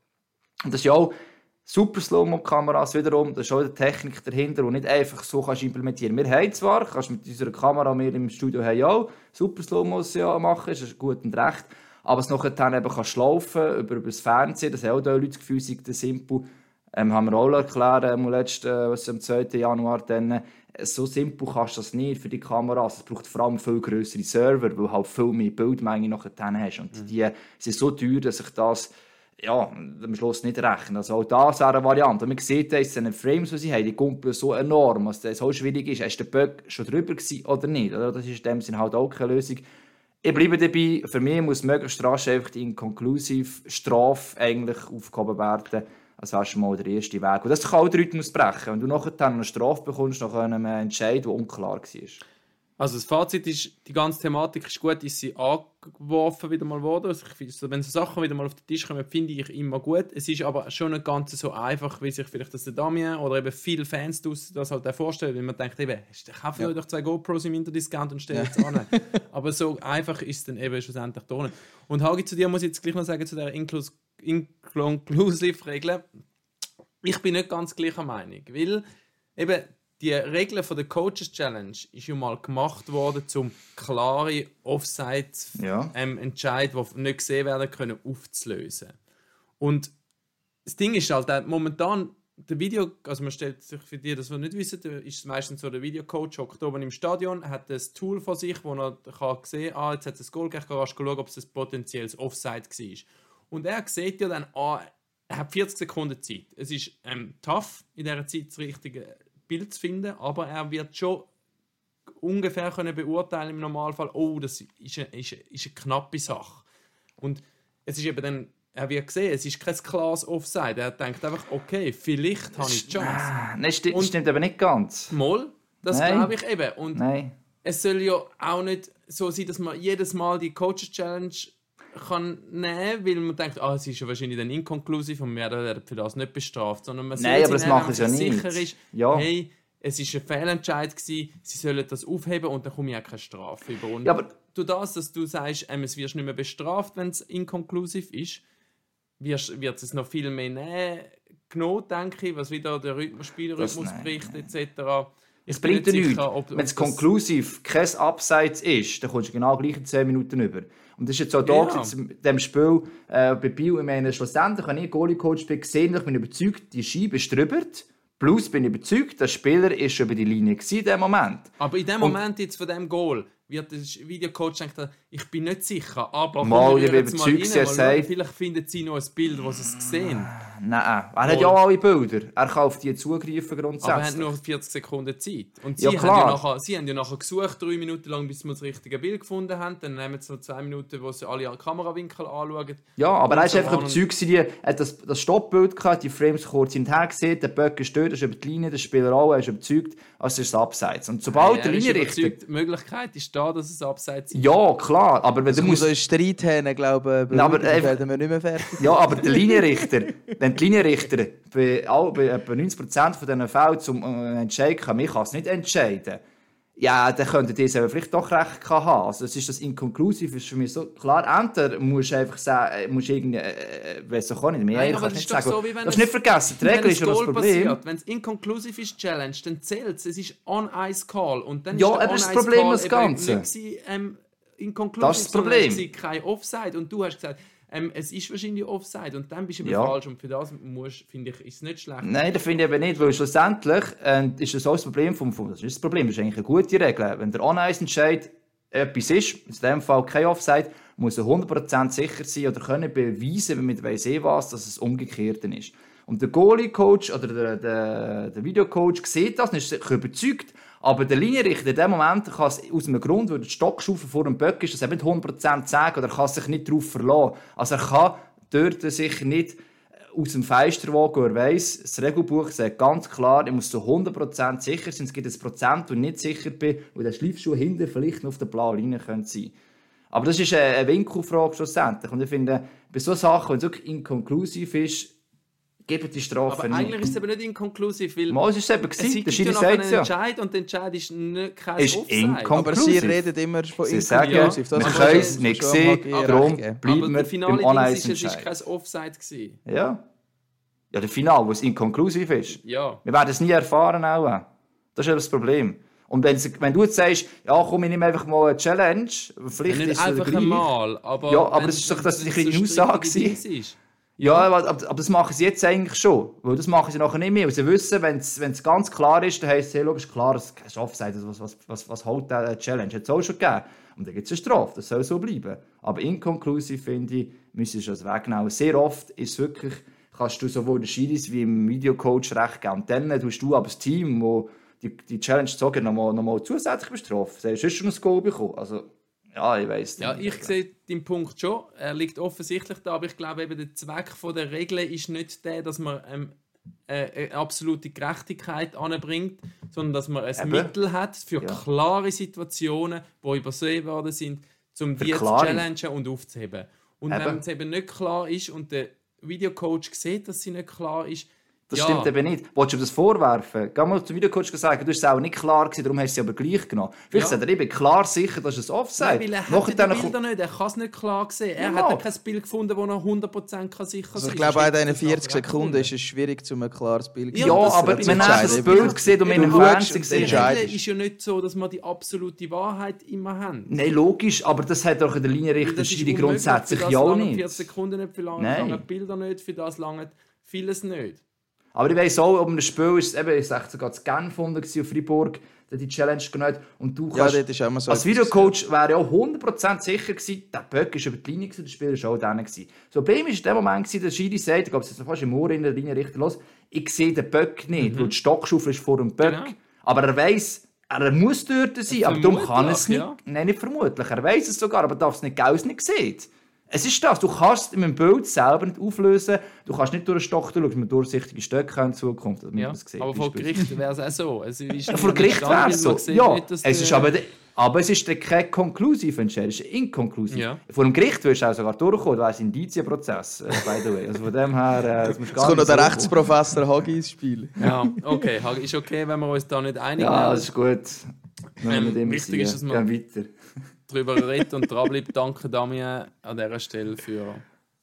Und das ist ja auch Super Slow-Mo-Kameras wiederum, das ist auch eine Technik dahinter, die nicht einfach so kannst implementieren Wir haben zwar, kannst mit unserer Kamera, wir im Studio haben auch Super Slow-Mos ja machen, ist gut und recht, aber es nachher dann eben kannst laufen über, über das Fernsehen, das haben auch die Leute das Gefühl, sei simpel. Ähm, haben wir auch erklärt, ähm, letzt, äh, was am 2. Januar dann, äh, so simpel kannst du das nicht für die Kameras. Es braucht vor allem viel größere Server, weil du halt viel mehr Bildmenge nachher hast. Und mhm. die sind so teuer, dass ich das ja, am Schluss nicht rechnen. Also auch das wäre eine Variante. Man sieht, dass die Frames, die sie haben, die kumpeln so enorm, dass das so schwierig ist. Ist der Bug schon drüber gewesen oder nicht? Das ist in dem Sinne halt auch keine Lösung. Ich bleibe dabei, für mich muss möglichst rasch einfach die inkonklusive Strafe eigentlich aufgehoben werden. Das wäre schon mal der erste Weg. Und das kann auch den Rhythmus brechen. Wenn du nachher eine Strafe bekommst nach einem Entscheid, der unklar war. Also das Fazit ist, die ganze Thematik ist gut, ist sie angeworfen wieder mal worden. Also ich finde, wenn so Sachen wieder mal auf den Tisch kommen, finde ich immer gut. Es ist aber schon nicht ganz so einfach, wie sich vielleicht das der Damien oder eben viele Fans das halt auch vorstellen, wenn man denkt, eben, kauft ja. euch doch zwei GoPros im Interdiscount und stellt es an. aber so einfach ist es dann eben schlussendlich da Und Hagi, zu dir muss ich jetzt gleich noch sagen, zu der Inclus Inclusive-Regel. Ich bin nicht ganz gleicher Meinung, weil eben die Regeln von der Coaches Challenge ist ja mal gemacht worden, um klare Offside-Entscheid, ja. ähm, die nicht gesehen werden können, aufzulösen. Und das Ding ist halt, momentan der Video, also man stellt sich für die, das wir nicht wissen, ist es meistens so, der Videocoach hockt oben im Stadion, hat das Tool vor sich, wo er kann sehen ah, jetzt hat es ein Goal gegeben, kannst schauen, ob es ein potenzielles Offside war. Und er sieht ja dann, ah, er hat 40 Sekunden Zeit. Es ist ähm, tough, in dieser Zeit das richtige Bild zu finden, aber er wird schon ungefähr können beurteilen im Normalfall, oh, das ist eine, ist, ist eine knappe Sache. Und es ist eben dann, er wird gesehen, es ist kein klares Offside. Er denkt einfach, okay, vielleicht habe ich die Chance. Nein, sti Und stimmt aber nicht ganz. Moll, das glaube ich eben. Und Nein. es soll ja auch nicht so sein, dass man jedes Mal die Coaches Challenge kann nehmen, weil man denkt, ah, es ist ja wahrscheinlich dann inkonklusiv und wir werden für das nicht bestraft, sondern man Nein, aber das machen sie ja nicht. sicher ist, ja. hey, es war ein Fehlentscheid gewesen, sie sollen das aufheben und dann komme ich auch keine Strafe über. Und ja, aber du das, dass du sagst, ähm, es wirst nicht mehr bestraft, wenn es inkonklusiv ist, wirst, wird es noch viel mehr nehmen, genommen, denke ich, was wieder der Rhythmus, Spielrhythmus bricht, etc. Es bringt dir nichts. Wenn es konklusiv kein Abseits ist, dann kommst du genau gleich in 10 Minuten über. Und das ist jetzt auch da ja. in diesem Spiel äh, bei Biel. Ich meine, schlussendlich, wenn ich Goalie-Coach bin, gesehen, ich bin überzeugt, die Scheibe ist drüber. Plus bin ich überzeugt, der Spieler ist über die Linie in dem Moment. Aber in dem Moment jetzt von dem Goal, wird der Videocoach denken, ich bin nicht sicher, aber mal, ich bin überzeugt, er sagt... Vielleicht finden sie noch ein Bild, wo sie es sehen. Nein, er hat ja alle Bilder. Er kann auf die zugreifen grundsätzlich. Aber er hat nur 40 Sekunden Zeit. Und sie, ja, klar. Haben ja nachher, sie haben ja nachher gesucht, drei Minuten lang, bis sie das richtige Bild gefunden haben. Dann nehmen sie noch zwei Minuten, wo sie alle Kamerawinkel anschauen. Ja, aber er ist einfach überzeugt, er hat das, das Stoppbild gehabt, die Frames kurz hinterher gesehen, der Böck ist dort, ist über die Linie, der Spieler auch, er ist überzeugt, also ist es abseits. Und sobald ja, der Linienrichter... Die Möglichkeit ist da, dass es abseits ist. Ja, klar, aber wenn du musst... so einen Streit haben, glaube ich, aber, äh, werden wir nicht mehr fertig. Ja, aber der Linienrichter, wenn die Linienrichter bei, all, bei etwa 90% von diesen Fällen zum äh, Entscheiden kann, ich kann es nicht entscheiden, ja, dann könntet ihr selber vielleicht doch recht haben. Also es ist das inkonklusiv, ist für mich so klar. Entweder musst du einfach sagen, äh, musst irgendwie, äh, äh weiß auch nicht mehr. Nein, aber das nicht sagen. So, wie wenn das nicht vergessen, die Regel ist ja das Problem. Wenn es inkonklusiv ist, Challenge, dann zählt es. Es ist On-Ice-Call. Und dann ja, ist das, das Problem das Ganze. Nicht, ähm, inkonklusiv, das ist das Problem. kein Offside. Und du hast gesagt, ähm, es ist wahrscheinlich Offside und dann bist du ja. falsch und für das musst, finde ich, ist es nicht schlecht. Nein, das finde ich eben nicht, weil schlussendlich äh, ist das auch das Problem vom, vom, das ist das Problem, das ist eigentlich eine gute Regel. Wenn der On-Ice-Entscheid etwas ist, in diesem Fall kein Offside, muss er 100% sicher sein oder können beweisen, wenn mit weiss eh was, dass es umgekehrt ist. Und der Goalie-Coach oder der, der, der Videocoach sieht das und ist überzeugt, aber der Linienrichter in dem Moment kann es aus einem Grund, weil der Stockschufe vor dem Böck ist, das eben nicht 100% sagen oder er kann sich nicht darauf verlassen. Also er kann dort sich nicht aus dem Fenster wagen, er weiss, das Regelbuch sagt ganz klar, ich muss zu 100% sicher sein, es gibt ein Prozent, wo ich nicht sicher bin, wo der Schleifschuh hinter vielleicht noch auf der blauen Linie sein könnte. Aber das ist eine Winkelfrage schlussendlich. Und ich finde, bei solchen Sachen, wenn es wirklich inkonklusiv ist, geben die Strafe aber eigentlich ist es eben nicht inkonklusiv, weil Mal ist es eben gewesen, es der Schiri sagt ja. Entscheid und der Entscheid ist nicht kein ist Offside. Aber sie reden immer von sie inklusiv. Sagen, wir können es nicht sehen, darum bleiben wir beim On-Ice-Entscheid. Es war kein Offside. Gewesen. Ja. Ja, der Final, wo es inkonklusiv ist. Ja. Wir werden es nie erfahren auch. Das ist das Problem. Und wenn, wenn du jetzt sagst, ja komm, ich nehme einfach mal eine Challenge, vielleicht ja, nicht ist es einfach einmal, aber... Ja, aber das ist doch das, das eine Aussage. Ist. Ja, aber, aber, das machen sie jetzt eigentlich schon. Weil das machen sie nachher nicht mehr. Weil sie wissen, wenn es ganz klar ist, dann heisst es, hey, logisch, klar, es ist Offside, was, was, was, was holt der Challenge? Hat es auch schon gegeben. Und dann gibt es eine Strafe, das soll so bleiben. Aber inkonklusiv, finde ich, müssen sie das wegnehmen. Sehr oft ist wirklich, kannst du sowohl den Schiris wie im Videocoach recht geben. Und dann tust du aber das Team, das die, die Challenge gezogen nochmal, nochmal zusätzlich bestrafen. Sie haben schon ein Goal bekommen. Also, ja, ich weiß Ja, ich sehe den Punkt schon. Er liegt offensichtlich da, aber ich glaube, eben der Zweck der Regeln ist nicht der, dass man ähm, äh, eine absolute Gerechtigkeit anbringt, sondern dass man ein Eben. Mittel hat für Ja. klare Situationen, die übersehen worden sind, um die zu challengen und aufzuheben. Und Eben. wenn es eben nicht klar ist und der Videocoach sieht, dass sie nicht klar ist, Das ja, stimmt eben nicht. Wolltest du das vorwerfen? Geh mal zum Videocoach sagen, du hast es auch nicht klar gewesen, darum hast du sie aber gleich genommen. Vielleicht Ja. sagt er eben klar sicher, dass es Offside. Nein, weil er hat die Bilder nicht, er kann es nicht klar sehen. Er Genau. hat ja kein Bild gefunden, wo er 100% kann sicher Also sein ich glaube, in diesen Ist 40 das Sekunden ist es schwierig, um ein klares Bild Ja, Ja, das- aber das wenn er das. Bild sieht und den schaust Fernsehen entscheidest. Es ist ja nicht so, dass wir die absolute Wahrheit immer haben. Nein, logisch, aber das hat doch in der Linienrichter Das ist die unmöglich, grundsätzlich für das ja auch langen nicht. 40 Sekunden nicht, für lange, Nein. lange Bilder nicht, für das lange vieles nicht. Aber ich weiss auch, ob ein Spiel ist, eben, ich sag sogar zu Genf gewesen, auf Freiburg, der die Challenge genommen. Und du Ja, kannst, dort ist auch immer so als Videocoach wäre ja auch 100% sicher gewesen, der Böck ist über die Linie gewesen, der Spieler ist auch dann gewesen. Bei ihm war in dem Moment, gewesen, der Schiri sagt, ich glaube, es ist fast im Ohr in der Linie richtig los, ich sehe den Böck nicht, weil die Stockschaufel ist vor dem Böck. Mhm. Genau. Aber er weiss, er muss dort sein, aber darum kann er es nicht. Ja. Nein, nicht vermutlich, er weiß es sogar, aber darf es nicht gell, es nicht sieht. Es ist das, du kannst es in einem Bild selber nicht auflösen, du kannst nicht durch einen Stock durchschauen, mit durchsichtige Stöcke in Zukunft, damit Ja. man es sieht. Aber vor. Gericht wäre es auch so. Es ist Ja, vor Gericht wäre es so. Sieht Ja, nicht, es ist aber, de- aber es ist kein konklusiv Entscheid, es ist inkonklusiv. Ja. Vor dem Gericht wirst du auch sogar durchkommen, du weißt, Indizienprozess, äh, by the way. Also von dem her, äh, gar kommt noch der so- Rechtsprofessor Hagi ins Spiel. Ja, okay. Ist okay, wenn wir uns da nicht einig Ja, das ist gut. Wir Ähm, mit dem wichtig ist, dass man- gehen weiter. Darüber redet und dranbleibt. Danke, Damien, an dieser Stelle für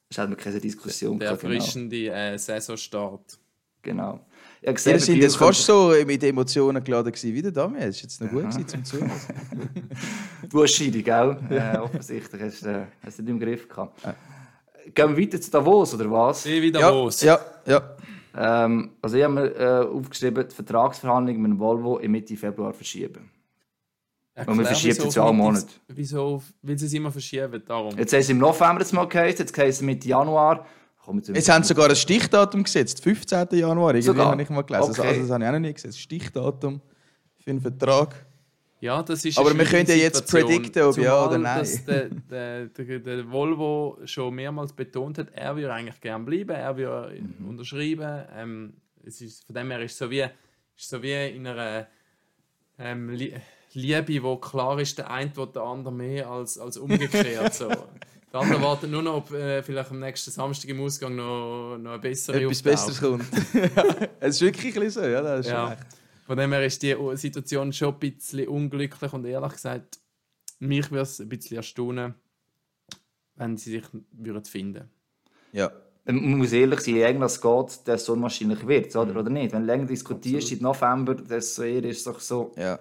Es hat mir keine Diskussion den gehabt, genau. erfrischenden äh, Saisonstart. genau. Ich habe gesehen, Ihr Biel jetzt fast so mit Emotionen geladen gewesen wie der Damien. Das ist jetzt noch gut gewesen zum Zuhören. Du hast Scheidung, gell? äh, offensichtlich hast du äh, du nicht im Griff gehabt. Gehen wir weiter zu Davos, oder was? Ich wieder Ja, los. ja, ja. Ähm, also ich habe mir äh, aufgeschrieben, die Vertragsverhandlungen mit dem Volvo im Mitte Februar verschieben. Erklär, Und wir verschieben wieso es ja auch auf Mitte- Monat. Wieso? Weil sie es immer verschieben, darum. Jetzt haben sie im November jetzt mal geheißen, jetzt geheißen Mitte Januar. Zu- Jetzt haben sie sogar ein Stichdatum gesetzt, 15. Januar. Irgendwie Sogar? habe ich mal gelesen. Also, Okay. also, das habe ich auch noch nie gesehen. Stichdatum für einen Vertrag. Ja, das ist Aber wir können ja jetzt predikten, ob ja zumal, oder nein. Dass der, der, der, der Volvo schon mehrmals betont hat, er würde eigentlich gerne bleiben, er würde Mhm. unterschreiben. Ähm, es ist, von dem her ist es so wie, ist so wie in einer ähm, Liebe, wo klar ist, der eine will der andere mehr als, als umgekehrt. so. Der andere wartet nur noch, ob äh, vielleicht am nächsten Samstag im Ausgang noch, noch ein besserer Etwas Besseres kommt. es ist wirklich ein bisschen so, ja, das ist Ja. recht. Von dem her ist die Situation schon ein bisschen unglücklich und ehrlich gesagt, mich würde es ein bisschen erstaunen, wenn sie sich würden finden Ja. Man muss ehrlich sein, je länger es geht, desto unwahrscheinlich wird es, Mhm. oder, oder nicht? Wenn du länger diskutierst, seit November, desto eher ist es doch so. Ja.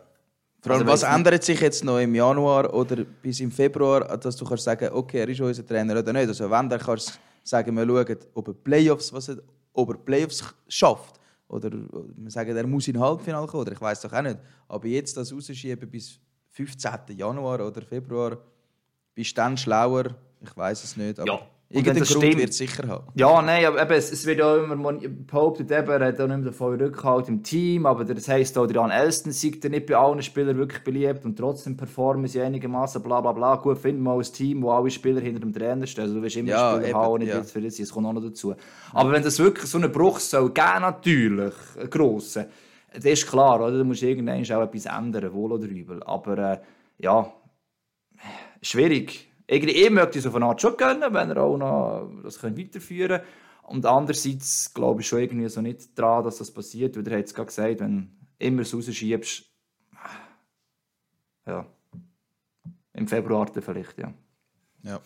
Vor allem, Also, was ändert sich jetzt noch im Januar oder bis im Februar, dass du kannst sagen, okay, er ist unser Trainer oder nicht? Also wenn, dann kannst du sagen, wir schauen, ob er Playoffs, was er, ob er Playoffs schafft. Oder wir sagen, er muss in Halbfinale kommen. Oder ich weiß doch auch nicht. Aber jetzt das rausschieben bis 15. Januar oder Februar, bist du dann schlauer? Ich weiß es nicht. Ja. Irgendeinen das Grund stimmt- wird es sicher haben. Ja, nein, aber eben, es, es wird ja immer behauptet, eben, er hat auch nicht mehr davon Rückhalt im Team, aber das heisst auch, der Jan Elston sei nicht bei allen Spielern wirklich beliebt und trotzdem performen sie einigermaßen, bla bla bla. Gut, finden wir mal ein Team, wo alle Spieler hinter dem Trainer stehen. Also, du willst immer Ja, Spieler eben, haben, nicht ja. für das, es kommt auch noch dazu. Aber wenn das wirklich so einen Bruch soll geben, natürlich, einen grossen, das ist klar, oder? Da musst du irgendwann auch etwas ändern, wohl oder übel. Aber äh, ja, schwierig. Irgendwie, ich möchte es auf eine Art schon gönnen, wenn er auch noch das könnte weiterführen Und andererseits glaube ich schon irgendwie so nicht daran, dass das passiert. Weil er hat es gerade gesagt, wenn du immer es rausschiebst, ja, im Februar dann vielleicht, ja. Ja.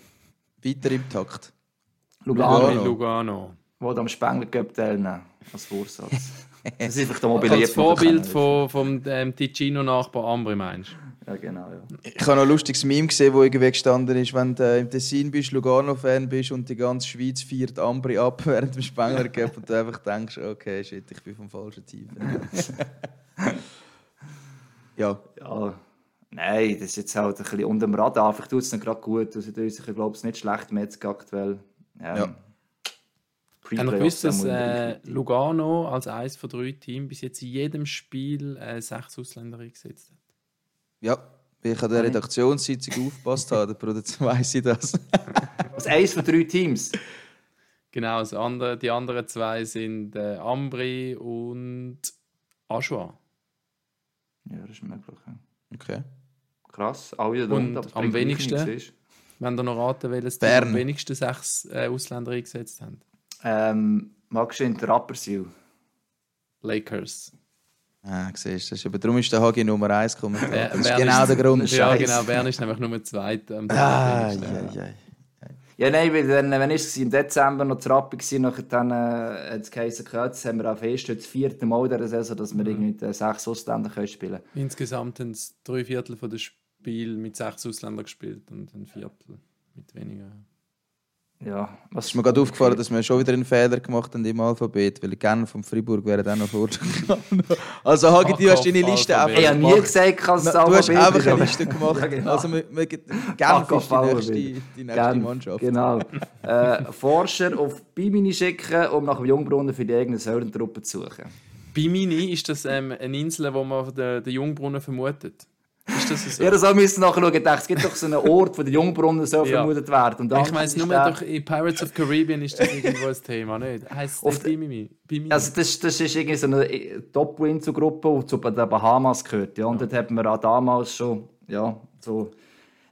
Weiter im Takt. Lugano, Mit Lugano. wo am Spengler teilnehmen, als Vorsatz. das ist einfach der Mobil Als Vorbild von, vom ähm, Ticino-Nachbar Ambri, meinst du? Ja, genau, ja. Ich habe noch ein lustiges Meme gesehen, wo irgendwie gestanden ist, wenn du im Tessin bist, Lugano-Fan bist und die ganze Schweiz feiert Ambri ab während dem Spengler Cup und du einfach denkst, okay, shit, ich bin vom falschen Team. ja, Ja, nein, das ist jetzt halt ein bisschen unter dem Radar. Vielleicht tut es dann gerade gut. Also, ich glaube, es ist nicht schlecht mehr jetzt aktuell. Ähm, Ja. Haben Pre-Playoffs gewusst, dass wir äh, Lugano als eines von drei Teams bis jetzt in jedem Spiel äh, sechs Ausländer eingesetzt hat? Ja. Weil ich an der Redaktionssitzung aufgepasst habe, der Produzent weiss ich das. Also eins von drei Teams. Genau, das andere, die anderen zwei sind äh, Ambri und Aschua. Ja, das ist möglich. Ja. Okay. Krass, alle da Und es am wenigsten? Wenn ihr noch raten, welches Team am wenigsten sechs äh, Ausländer eingesetzt haben. Ähm, magst du in der Rappersil? Lakers. Ah, siehst du, das ist, aber darum ist der Hagi Nummer 1 gekommen. Das ist wer genau ist- der Grund. Ja, Scheiße. genau. Bern ist nämlich nur Zweiter. am Ah, ja, ja. Ja, nein, weil dann, wenn ich im Dezember noch zu Rappi war, nachher dann äh, hat es geheißen, jetzt haben wir auf erst das vierte Mal dieser Saison, dass wir irgendwie äh, sechs Ausländer können spielen können. Insgesamt haben es drei Viertel von des Spiel mit sechs Ausländern gespielt und ein Viertel mit weniger. Ja, was Es ist mir gerade aufgefallen, dass wir schon wieder einen Fehler gemacht haben im Alphabet, weil Genf von Fribourg wären auch noch vorgegangen. also Hagi, du hast deine Liste Alphabet. einfach Ich habe nie gemacht. gesagt, dass es Na, Du hast Alphabet einfach eine Liste gemacht. Ja, genau. Also wir, wir, Genf Fuck ist die nächste, Alphabet. die nächste Genf, Mannschaft. Genau. äh, Forscher auf Bimini schicken, um nach dem Jungbrunnen für die eigene Säulentruppe zu suchen. Bimini ist das ähm, eine Insel, wo man den, den Jungbrunnen vermutet. Ist das so? Ja, das müssen nachschauen. Ich dachte, es gibt doch so einen Ort, wo der Jungbrunnen so Ja. vermutet werden. Und ich meine, nur der- durch in Pirates of Caribbean ist das irgendwo ein Thema, nicht? Heißt es Bimini? Bimini. Also das, das ist irgendwie so eine Top-Win-Gruppe, die zu den Bahamas gehört. Ja. Und dort hat man auch damals schon, ja, so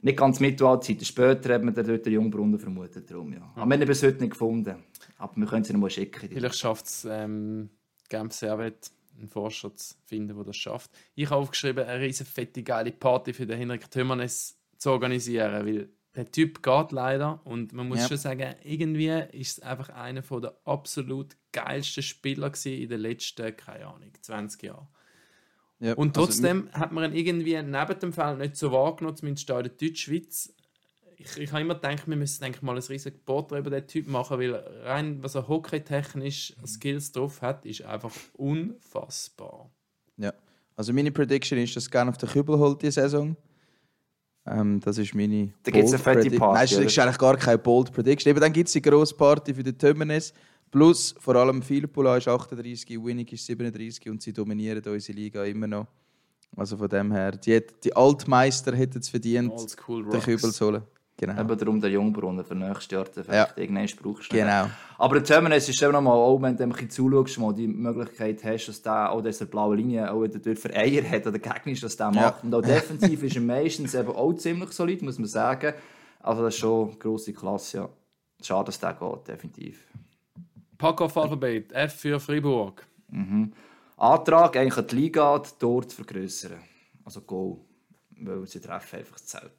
nicht ganz Mittelalterzeit, später hat man dort den Jungbrunnen vermutet. Darum, ja. Aber wir haben ihn bis heute nicht gefunden. Aber wir können sie noch mal schicken. Vielleicht schafft es ähm, Genf Servet, einen Forscher zu finden, der das schafft. Ich habe aufgeschrieben, eine riesen fette, geile Party für den Henrik Tömernes zu organisieren, weil der Typ geht leider und man muss Ja. schon sagen, irgendwie ist es einfach einer von der absolut geilsten Spieler in den letzten, keine Ahnung, 20 Jahren. Ja, Und also trotzdem hat man ihn irgendwie neben dem Feld nicht so wahrgenommen, zumindest da in der Deutschschweiz. Ich, ich habe immer gedacht, wir müssen denke ich, mal ein riesiges Porträt über den Typ machen, weil rein, was er hockeytechnisch Skills drauf hat, ist einfach unfassbar. Ja. Also meine Prediction ist, dass Genf den Kübel holt diese Saison. Ähm, das ist meine Da gibt's bold eine fette Predi- Party, Nein, das ist eigentlich gar keine Bold Prediction. Eben dann gibt es die grosse Party für den Tömernes. Plus vor allem Philippula ist 38, Winnig ist 37 und sie dominieren unsere Liga immer noch. Also von dem her, die, die Altmeister hätten es verdient, Oldschool den Kübel zu holen. Genau. Eben darum der Jungbrunnen für nächstes Jahr. Den Ja. vielleicht Irgendwann brauchst du. Genau. Aber der Terminus ist eben nochmal, auch wenn du ein bisschen zuschaust, mal die Möglichkeit hast, dass der auch diese blaue Linie auch wieder dort für Eier hat oder Gegner ist, dass der macht. Und auch defensiv ist er meistens eben auch ziemlich solid, muss man sagen. Also das ist schon eine grosse Klasse, ja. Schade, dass der geht, definitiv. Pack-Off-Alphabet, F für Fribourg. Antrag eigentlich an die Liga, Tor zu vergrößern. Also Goal. Weil sie treffen einfach das Zelt.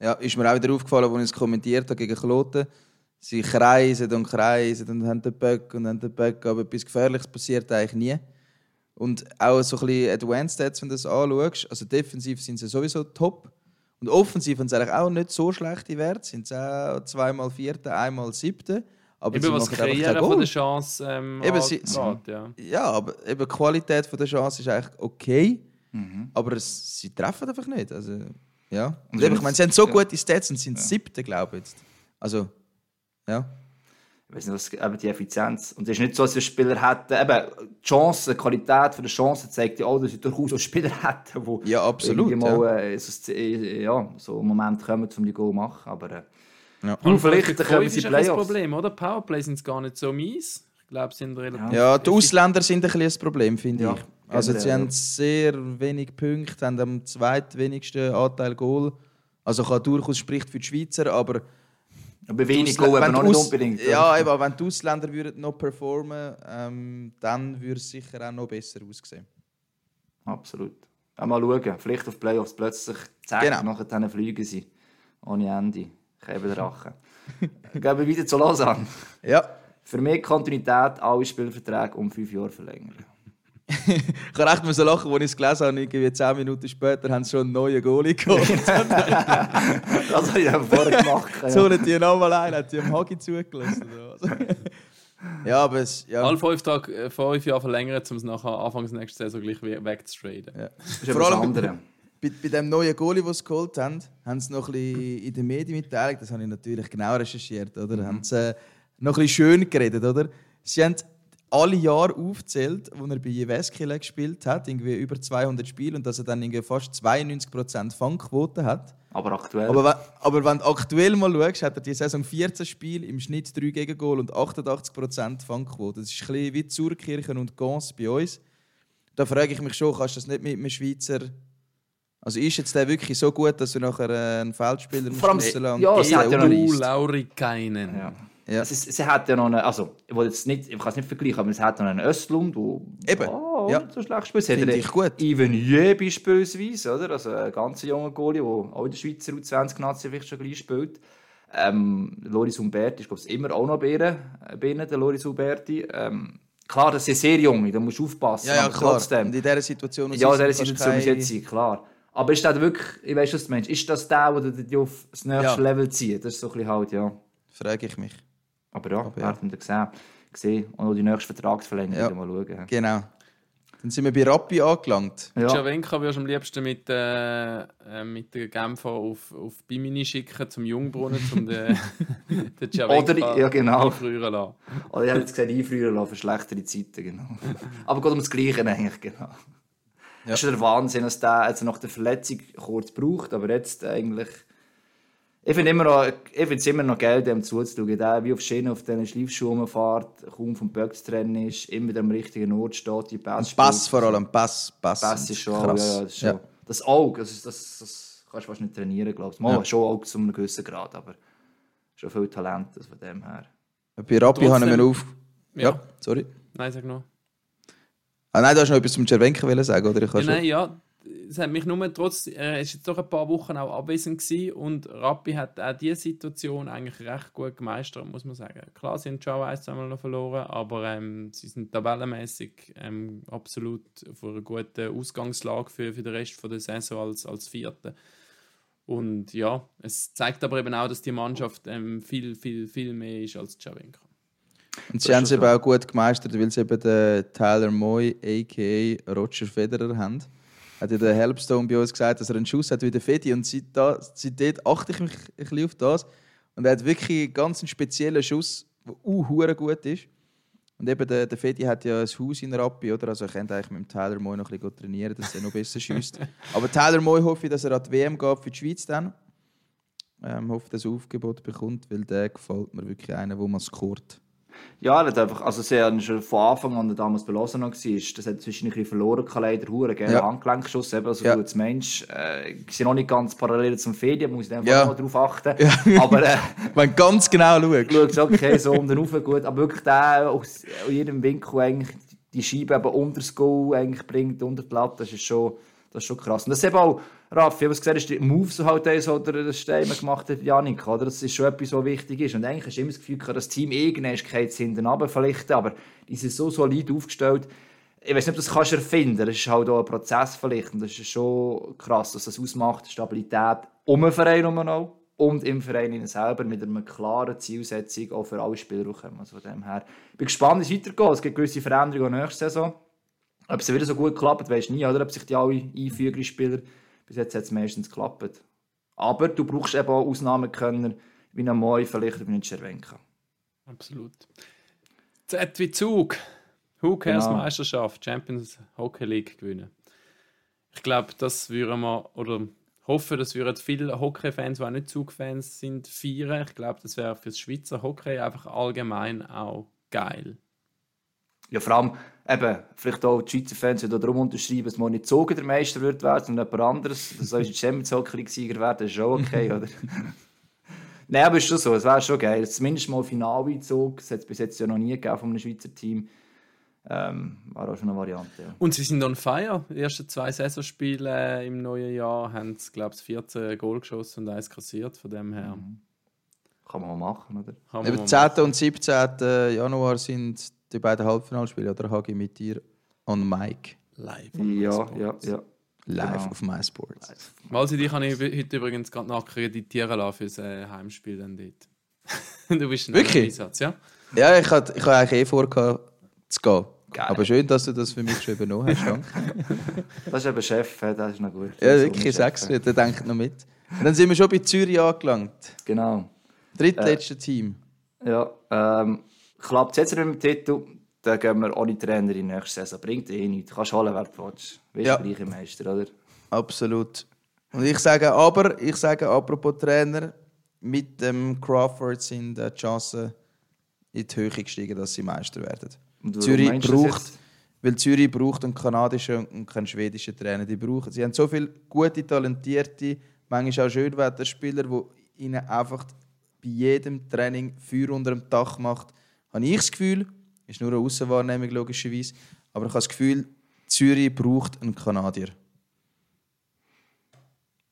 Ja, ist mir auch wieder aufgefallen, als ich es kommentiert habe gegen Kloten. Sie kreisen und kreisen und haben den Böck und haben den Böck, aber etwas Gefährliches passiert eigentlich nie. Und auch so ein bisschen Advanced Stats, wenn du das anschaust, also defensiv sind sie sowieso top. Und offensiv haben sie eigentlich auch nicht so schlechte Werte. Sind sie auch zweimal Vierte, einmal Siebte. Aber Eben sie was machen einfach Kreieren kein von Goal. der Chance ähm, Eben, sie- angeht, ja. Ja, aber eben die Qualität von der Chance ist eigentlich okay. Mhm. Aber es, sie treffen einfach nicht. Also, ja. Und Und eben, ich meine, sie haben so ja. gute Stats und sind siebte, glaube ich. Jetzt. Also, ja. Ich weiß nicht, was eben die Effizienz. Und es ist nicht so, dass wir Spieler hätten, eben, die Chance, die Qualität von der Chance zeigt ja auch, dass wir durchaus auch Spieler hätten, die Ja, absolut, irgendwie mal äh, so, äh, ja, so einen Moment kommen, um die Goal zu machen. Aber äh, Ja. du, vielleicht Cruyff sie ist ein bisschen das Playoffs. Problem, oder? Powerplay sind gar nicht so mies. Glaube, sind relativ. Ja, die Ausländer sind ein bisschen das Problem, finde Ja, ich. Also, sie haben sehr wenig Punkte, haben am zweitwenigsten Anteil Goal. Also, kann durchaus spricht für die Schweizer, aber. Aber wenig Goal, aber noch nicht unbedingt. Ja, eben, wenn die Ausländer würden noch performen ähm, dann würde es sicher auch noch besser aussehen. Absolut. Auch mal schauen, vielleicht auf Playoffs plötzlich zack, Genau. nachher dann fliegen sie. Ohne Ende. Käben Drachen. Gehen wir wieder zu Lausanne. Ja. Für mehr Kontinuität alle Spielverträge um fünf Jahre verlängern. Ich habe echt müssen lachen, als ich es gelesen habe. Irgendwie zehn Minuten später haben sie schon einen neuen Goalie geholt. Das habe ich ja vorher gemacht. ja. so nicht die nochmal ein, hat die am Hagi zugelassen. ja, aber es. Ja. Alle fünf, Tage, äh, fünf Jahre verlängern, um es nachher Anfangs nächste Saison gleich we- wegzutraden. Ja. Das ist Vor allem- anderes. Bei, bei dem neuen Goalie, den sie geholt haben, haben sie noch ein bisschen in den Medien mitgeteilt. Das habe ich natürlich genau recherchiert. Oder? Mhm. Haben sie äh, noch ein bisschen schön geredet. Oder? Sie haben alle Jahre aufgezählt, wo er bei Jeveskile gespielt hat, irgendwie über 200 Spiele und dass er dann irgendwie fast 92% Fangquote hat. Aber aktuell. Aber, wenn- aber wenn du aktuell mal schaust, hat er die Saison 14 Spiele im Schnitt 3 Gegengol und 88% Fangquote. Das ist ein bisschen wie Zurkirchen und Gans bei uns. Da frage ich mich schon, kannst du das nicht mit einem Schweizer. Also ist jetzt der wirklich so gut, dass du nachher äh, einen Feldspieler Vor allem- musst ja, sie hat ja noch- Du, Lauri Keinen. ja. Ja. Es ist, sie hat ja noch eine, also ich jetzt nicht, ich kann es nicht vergleichen, aber es hat noch einen Östlund, der Eben, oh, ja. nicht so schlecht spielt. Finde einen ich gut. Ivan Jö beispielsweise, oder? Also ein ganz junger Goalie, der auch in der Schweizer U20-Nazi vielleicht schon gleich spielt. Ähm, Loris Umberti ist glaube ich immer auch noch bei ihnen, der Loris Umberti. Ähm, klar, das sind sehr junge, da musst du aufpassen, Ja, ja, klar. trotzdem. Und in dieser Situation. Ja, in dieser Situation muss jetzt sein, klar. Aber ist das wirklich, ich weiß, was du meinst, ist das der, der dich auf das nächste Ja. Level zieht? Das ist so ein bisschen halt, ja. Frage ich mich. Aber ja, Aber ja. werden wir gesehen. gesehen. Und auch die nächste Vertragsverlängerung Ja. mal schauen. Genau. Dann sind wir bei Rappi angelangt. Ja. Jawenka würdest du am liebsten mit, äh, äh, mit den Genfer auf, auf Bimini schicken zum Jungbrunnen, um den, den Jawenka Oder- ja, genau. einfrieren lassen. Oder ich habe jetzt gesagt, einfrieren lassen für schlechtere Zeiten, genau. Aber geht um das Gleiche eigentlich, genau. Ja. Das ist der Wahnsinn, dass der jetzt nach der Verletzung kurz braucht, aber jetzt eigentlich... Ich finde immer noch, ich finde es immer noch geil, dem zuzuschauen. Der wie auf Schienen auf diesen Schleifschuhen fährt, kaum vom Böck zu trennen ist, immer am richtigen Ort steht, die Pass spielt. vor allem, Pass. Pass, Pass ist schon, krass. ja, ja, das, ist schon. Ja. das Auge, das, ist- das, das kannst du fast nicht trainieren, glaube ich. Mal, Ja. schon auch zu einem gewissen Grad, aber schon viel Talent also von dem her. Bei Rappi haben wir auf. Ja. Ja. sorry. Nein, sag noch. Ah, nein, du hast noch etwas zum Cervenka sagen, oder? Ich Ja, nein, ja, es hat mich nur trotz, er ist jetzt doch ein paar Wochen auch abwesend gewesen und Rappi hat auch diese Situation eigentlich recht gut gemeistert, muss man sagen. Klar, sie haben schon ein, zweimal noch verloren, aber ähm, sie sind tabellenmäßig ähm, absolut vor einer guten Ausgangslage für, für den Rest von der Saison als, als Vierte. Und ja, es zeigt aber eben auch, dass die Mannschaft ähm, viel, viel, viel mehr ist als Javenka. Und sie haben es eben auch gut gemeistert, weil sie eben den Tyler Moy, a.k.a. Roger Federer, haben. Hat ja der Helpstone bei uns gesagt, dass er einen Schuss hat wie der Fedi. Und seit da, seitdem achte ich mich ein bisschen auf das. Und er hat wirklich einen ganz speziellen Schuss, der uh, gut ist. Und eben der, der Fedi hat ja ein Haus in Rappi, oder? Also er könnte eigentlich mit dem Tyler Moy noch ein bisschen trainieren, dass er noch besser schießt. Aber Tyler Moy hoffe ich, dass er an die WM geht für die Schweiz dann. Ähm, hoffe, dass er Aufgebot bekommt, weil der gefällt mir wirklich einer, wo man scoret. Ja, er hat einfach, also sie haben schon von Anfang an, als damals bei Lausanne war, das hat zwischen ein bisschen verloren, leider hure gerne Ja. Handgelenkschuss, eben, also Ja. als Mensch, äh, sind noch nicht ganz parallel zum Fedi, muss ich einfach Ja. mal darauf achten. Aber äh, Wenn du ganz genau schaust. schaust, okay, so um den Rauf gut, aber wirklich der aus, aus jedem Winkel eigentlich die Scheibe eben unter das Goal eigentlich bringt, unter die Latte, das ist schon, das ist schon krass. Und das ist eben auch, Raffi, was du gesagt hast, die Moves halt das, oder das Steimer gemacht hat, Janik, oder? Das ist schon etwas, was wichtig ist. Und eigentlich hast du immer das Gefühl, gehabt, das Team irgendwann geht hinten runter vielleicht, aber die sind so solid aufgestellt. Ich weiß nicht, ob du das kannst erfinden Das ist halt auch ein Prozess vielleicht. Und das ist schon krass, dass das ausmacht, Stabilität um den Verein herum auch und im Verein selber mit einer klaren Zielsetzung auch für alle Spieler kommen. Also von dem her. Ich bin gespannt, wie es weitergeht. Es gibt gewisse Veränderungen nächste Saison. Ob es wieder so gut klappt, weiß nie, oder ob sich die alle einfügen, Spieler. Bis jetzt hat es meistens geklappt. Aber du brauchst eben auch Ausnahmekönner, wie ein Moi, vielleicht wie ein Cervenka. Absolut. Z wie Zug. Who cares Genau. Meisterschaft, Champions Hockey League gewinnen. Ich glaube, das würden wir, oder hoffe, das würden viele Hockey-Fans, die auch nicht Zug-Fans sind, feiern. Ich glaube, das wäre für das Schweizer Hockey einfach allgemein auch geil. Ja, vor allem, eben, vielleicht auch die Schweizer Fans die darum unterschreiben, dass man nicht Zogen der Meister wird werden, sondern jemand anderes. Das soll Champions Hockey League-Sieger werden, ist schon okay, oder? Nein, aber ist schon so, es wäre schon geil. Zumindest mal Finaleinzug, das hat es bis jetzt ja noch nie gegeben von einem Schweizer Team. Ähm, war auch schon eine Variante, ja. Und sie sind on fire. Die ersten zwei Saisonspiele im neuen Jahr haben sie, glaube ich, 14 Goal geschossen und eins kassiert. Von dem her Kann man mal machen, oder? Eben mal 10. und 17. Januar sind die beiden Halbfinalspiele, oder Hagi mit dir on Mic live. Ja, ja, ja. live Genau. auf MySports. Malsi, dich kann ich heute übrigens gerade nakkreditieren lassen für das äh, Heimspiel dann dort. du bist ein Wirklich? Einsatz, ja? Ja, ich hatte ich hatte eigentlich eh vor, zu gehen. Geil. Aber schön, dass du das für mich schon übernommen hast. Danke. Das ist eben Chef, äh, das ist noch gut. Ja, wirklich, sechs äh. der denkt noch mit. Und dann sind wir schon bei Zürich angelangt. Genau. Drittletzte Team. Ja, ähm, klappt es jetzt mit dem Titel, dann gehen wir ohne Trainer in die nächste Saison. Bringt eh nichts. Du kannst holen, wer du willst. Weißt Ja. du, gleiche Meister, oder? Absolut. Und ich sage aber, ich sage apropos Trainer, mit dem Crawford sind die Chancen in die Höhe gestiegen, dass sie Meister werden. Zürich braucht, weil Zürich braucht einen kanadischen und keinen schwedischen Trainer. Die brauchen, sie haben so viele gute, talentierte, manchmal auch Schönwetterspieler, die ihnen einfach bei jedem Training Feuer unter dem Dach macht. Habe ich das Gefühl, ist nur eine Außenwahrnehmung logischerweise, aber ich habe das Gefühl, Zürich braucht einen Kanadier.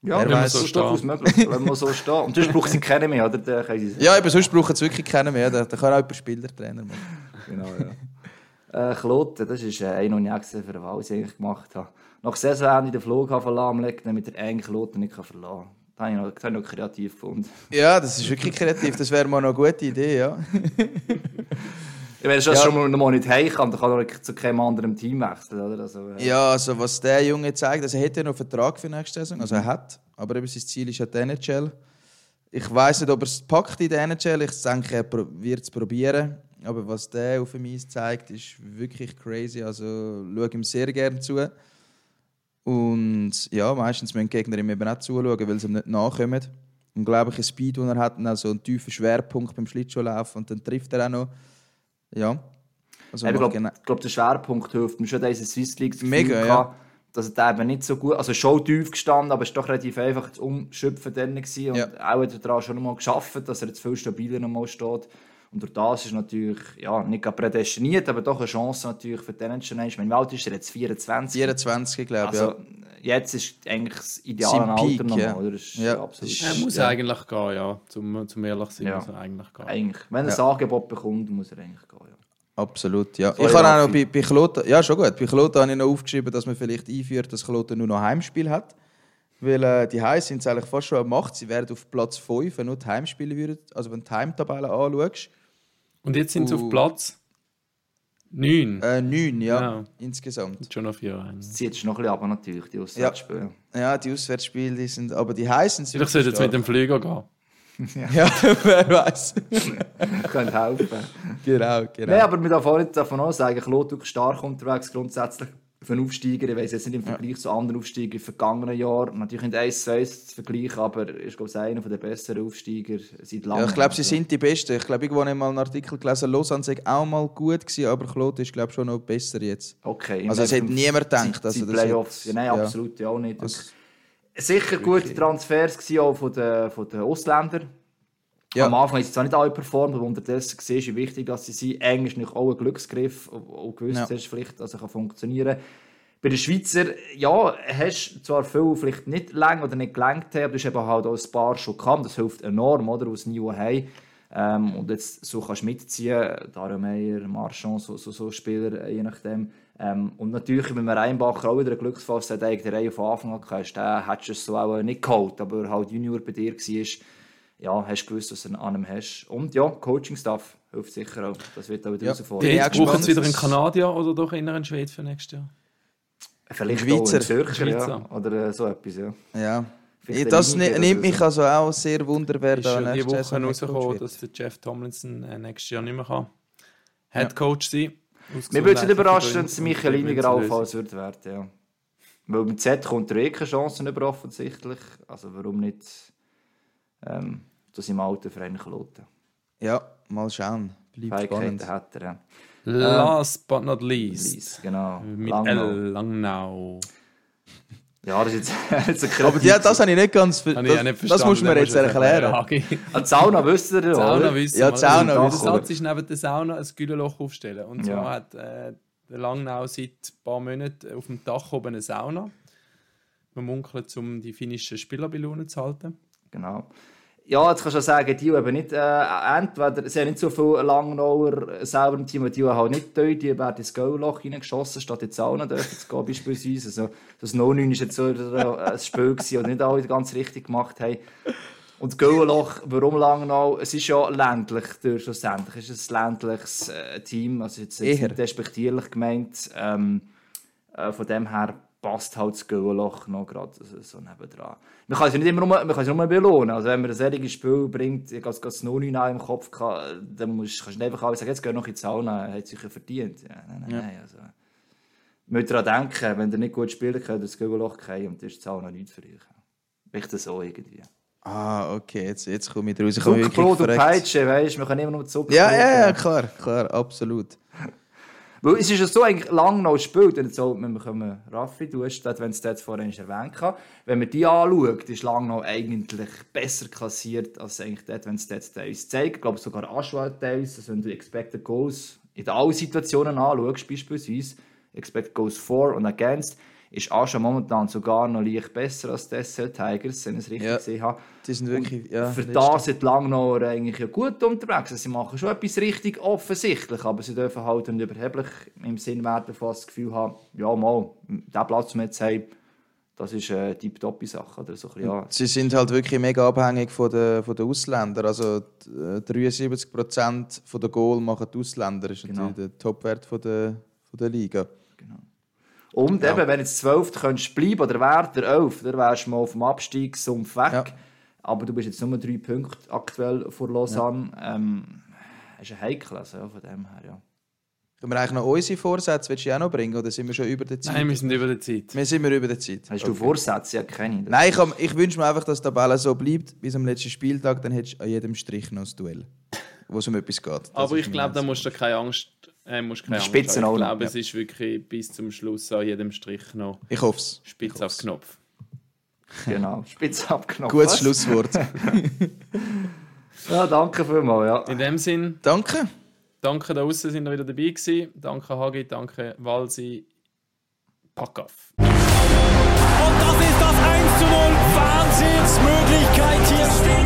Ja, Wer das ist durchaus möglich, wenn man so steht. Und sonst braucht sie keinen mehr, oder? Können sie ja, aber sonst brauchen sie wirklich keinen mehr. Da kann auch jemand Spielertrainer machen. Genau, ja. äh, Kloten, das ist äh, ein und ich für Wahl, die ich gemacht habe. Nach Saisonende den Flughafen lahmlegen, damit er eigentlich Kloten nicht verlassen kann. Das habe ich noch, das habe ich noch kreativ gefunden. Ja, das ist wirklich kreativ. Das wäre mal noch eine gute Idee, ja. Wenn er ja. schon mal nicht heim kann, dann kann er zu keinem anderen Team wechseln. Oder? Also, äh. Ja, also was der Junge zeigt, also er hätte noch einen Vertrag für nächste Saison, also er hat, aber eben sein Ziel ist ja die NHL. Ich weiß nicht, ob er es packt in der NHL, ich denke, er wird es probieren. Aber was der auf dem Eis zeigt, ist wirklich crazy. Also schaue ihm sehr gerne zu. Und ja, meistens müssen die Gegner ihm eben auch zuschauen, weil sie ihm nicht nachkommen. Und glaube ich, ein Speed, den er hat, und auch so einen tiefen Schwerpunkt beim Schlittschuhlaufen. Und dann trifft er auch noch ja. Also ich glaube, glaub, der Schwerpunkt hilft mir schon, diese Swiss League Mega, ja. dass er eben nicht so gut, also schon tief gestanden, aber es war doch relativ einfach zu umschöpfen dann gewesen. und ja. auch hat er daran schon mal geschafft, dass er jetzt viel stabiler nochmal steht. Und durch das ist natürlich, ja, nicht prädestiniert, aber doch eine Chance natürlich für den International. Ich meine, wie alt ist er jetzt? 24? 24, glaube ich, also, ja. Jetzt ist eigentlich das ideale Alter nochmal, ja. oder? Ist ja. absolut, er muss ja. eigentlich gehen, ja. Zum, zum ehrlich sein ja. muss er eigentlich gehen. Eigentlich. Wenn er ja. ein Angebot bekommt, muss er eigentlich gehen, ja. Absolut, ja. ich habe auch noch bei, bei Kloten, ja schon gut, bei Kloten habe ich noch aufgeschrieben, dass man vielleicht einführt, dass Kloten nur noch Heimspiel hat. Weil äh, die Heim sind eigentlich fast schon am Macht. Sie werden auf Platz 5, wenn du die Heimspiele würden, also wenn du die Heimtabelle anschaust. Und jetzt sind sie auf Platz 9? Äh, 9, ja, ja. insgesamt. Schon noch vier Das zieht noch ein bisschen ab, natürlich, die Auswärtsspiele. Ja. ja, die Auswärtsspiele, die sind, aber die heißen sind. Vielleicht sollte jetzt mit dem Flieger gehen. Ja, wer weiß. Könnte helfen. Genau, genau. Nein, aber wir auch nicht davon sagen, Klotuk stark unterwegs grundsätzlich für einen Aufsteiger. Ich weiß jetzt nicht im Vergleich ja. zu anderen Aufsteigern im vergangenen Jahr. Natürlich nicht 1 zu 1 zu vergleichen, aber er ist glaube ich, einer der besseren Aufsteiger seit langem. Ja, ich glaube, sie sind die Besten. Ich glaube, irgendwo habe ich mal einen Artikel gelesen, Lausanne sei auch mal gut gewesen, aber Kloten ist glaube ich, schon noch besser jetzt. Okay. Also es hätte niemand gedacht. Also, Playoffs. Hat, ja, nein, absolut ja auch nicht. Also, Sicher gute Transfers auch von den, von den Ausländern. Ja. Am Anfang ist es zwar nicht alle performt, aber unterdessen siehst wie wichtig dass sie sind. Englisch ist auch ein Glücksgriff, und gewusst ja. hast, vielleicht, dass er funktionieren kann. Bei den Schweizer, ja, hast du zwar viel vielleicht nicht lang oder nicht gelenkt, aber du hast eben halt auch ein paar schon gehabt. Das hilft enorm, oder, aus Niveau haben. Ähm, und jetzt so kannst du mitziehen, Dario Meyer, Marchand, so, so, so Spieler, je nachdem. Ähm, und natürlich, wenn man Reinbacher auch wieder ein Glücksfall hat, der Reihe von Anfang an gehabt, den hättest du es so auch nicht geholt, aber halt Junior bei dir war, ja, hast du gewusst, was du an einem hast. Und ja, Coaching-Stuff hilft sicher auch. Das wird auch wieder ja. herausfordern. Ja, brauchen Sie wieder einen Kanadier oder doch eher einen Schwede für nächstes Jahr? Vielleicht Schweizer. auch einen Zürcher, Schweizer. Ja. oder äh, so etwas, ja. Ja. das nimmt mich also auch sehr wunder, wer da nächstes Jahr Woche rausgekommen, dass der Jeff Tomlinson äh, nächstes Jahr nicht mehr kann Head Coach sein Mir würde es überraschen, wenn es Michael Liniger allenfalls wird werden, ja. Weil mit Z kommt er eh keine Chancen über offensichtlich. Also warum nicht ähm, zu seinem alten Verein Kloten. Ja, mal schauen. Bleibt spannend. hat er. Ja. Last ähm, but not least. least genau. Mit Langnau. L. Langnau. Ja, das ist jetzt, jetzt Aber ja, das habe ich nicht ganz ver das, nicht das musst du mir jetzt erklären. Ja, okay. Die Sauna wisst ihr, oder? Sauna wissen Ja, die Sauna wissen Der Satz ist neben der Sauna ein Güterloch aufstellen. Und zwar ja. hat äh, der Langnau seit ein paar Monaten auf dem Dach oben eine Sauna. Man munkelt, um die finnischen Spieler bei Laune zu halten. Genau. Ja, jetzt kannst du sagen, die haben nicht, äh, entweder, sie haben nicht so viele Langnauer selber im Team, die haben halt nicht dort, die werden ins Goalloch reingeschossen, statt in die Sauna dürfen zu gehen, beispielsweise. Also, das No-9 war jetzt so ein Spiel, das nicht alle ganz richtig gemacht haben. Und das Goalloch, warum Langnau? Es ist ja ländlich, durch, schlussendlich. Es ist ein ländliches äh, Team, also jetzt, jetzt nicht despektierlich gemeint. Ähm, äh, von dem her passt halt das Goalloch noch gerade so nebendran. Man kann es nicht immer nur, man kann es nur belohnen. Also wenn man ein solches Spiel bringt, ich habe das noch nicht im Kopf gehabt, dann musst, kannst du nicht einfach sagen, jetzt geh noch in die Sauna, hat sich verdient. Ja, nein, nein, ja. nein. Also, man muss daran denken, wenn ihr nicht gut spielen könnt, das Goalloch fallen und das ist die Sauna nicht für euch. Echt so irgendwie. Ah, okay, jetzt, jetzt komme ich raus. Ich Zuckerbrot und Peitsche, weißt du, wir können immer nur Zuckerbrot. Ja, ja, ja, klar, klar, absolut. Weil es ist ja so eigentlich lang noch gespielt, und jetzt wenn wir Raffi, du hast das, wenn es das vorhin erwähnt hat, wenn man die anschaut, ist lang noch eigentlich besser klassiert als eigentlich das, wenn es das teils zeigt. Ich glaube sogar Aschwald teils, also wenn du Expected Goals in allen Situationen anschaust, beispielsweise Expected Goals for und against, ist Ascha momentan sogar noch leicht besser als die SL Tigers, wenn ich es richtig ja, gesehen habe. Die sind wirklich, ja, für das sind Langnauer eigentlich ja gut unterwegs. Sie machen schon etwas richtig offensichtlich, aber sie dürfen halt nicht überheblich im Sinn werden, fast das Gefühl haben, ja mal, der Platz, den wir jetzt haben, das ist eine tipptoppe Sache. Oder so, ja. Sie sind halt wirklich mega abhängig von den, von den Ausländern. Also 73% äh, der Goal machen die Ausländer. Das ist genau. natürlich der Topwert von der, von der Liga. Und ja. eben, wenn jetzt 12 könntest bleiben oder wäre der 11, dann wärst du mal auf dem Abstiegssumpf weg. Ja. Aber du bist jetzt nur drei Punkte aktuell vor Lausanne. Ja. Ähm, ist ein heikel, also von dem her, ja. Können wir eigentlich noch unsere Vorsätze willst du auch noch bringen oder sind wir schon über der Zeit? Nein, wir sind über der Zeit. Wir sind wir über der Zeit. Hast okay. du Vorsätze? Ja, keine. Nein, ich, ich wünsche mir einfach, dass die Tabelle so bleibt bis am letzten Spieltag. Dann hättest du an jedem Strich noch ein Duell, wo es um etwas geht. Das Aber ich glaube, da musst du keine Angst äh, musst keine Spitzen Angst Ich glaube, ja. es ist wirklich bis zum Schluss an jedem Strich noch ich hoff's. Spitz auf Knopf. Genau, Spitz auf Knopf. Gutes? Schlusswort. ja, danke vielmals. Ja. In dem Sinn. Danke. Danke da außen sind wir wieder dabei gewesen. Danke Hagi, danke Walsi. Pack auf. Und das ist das 1 zu 0. Wahnsinnsmöglichkeit hier.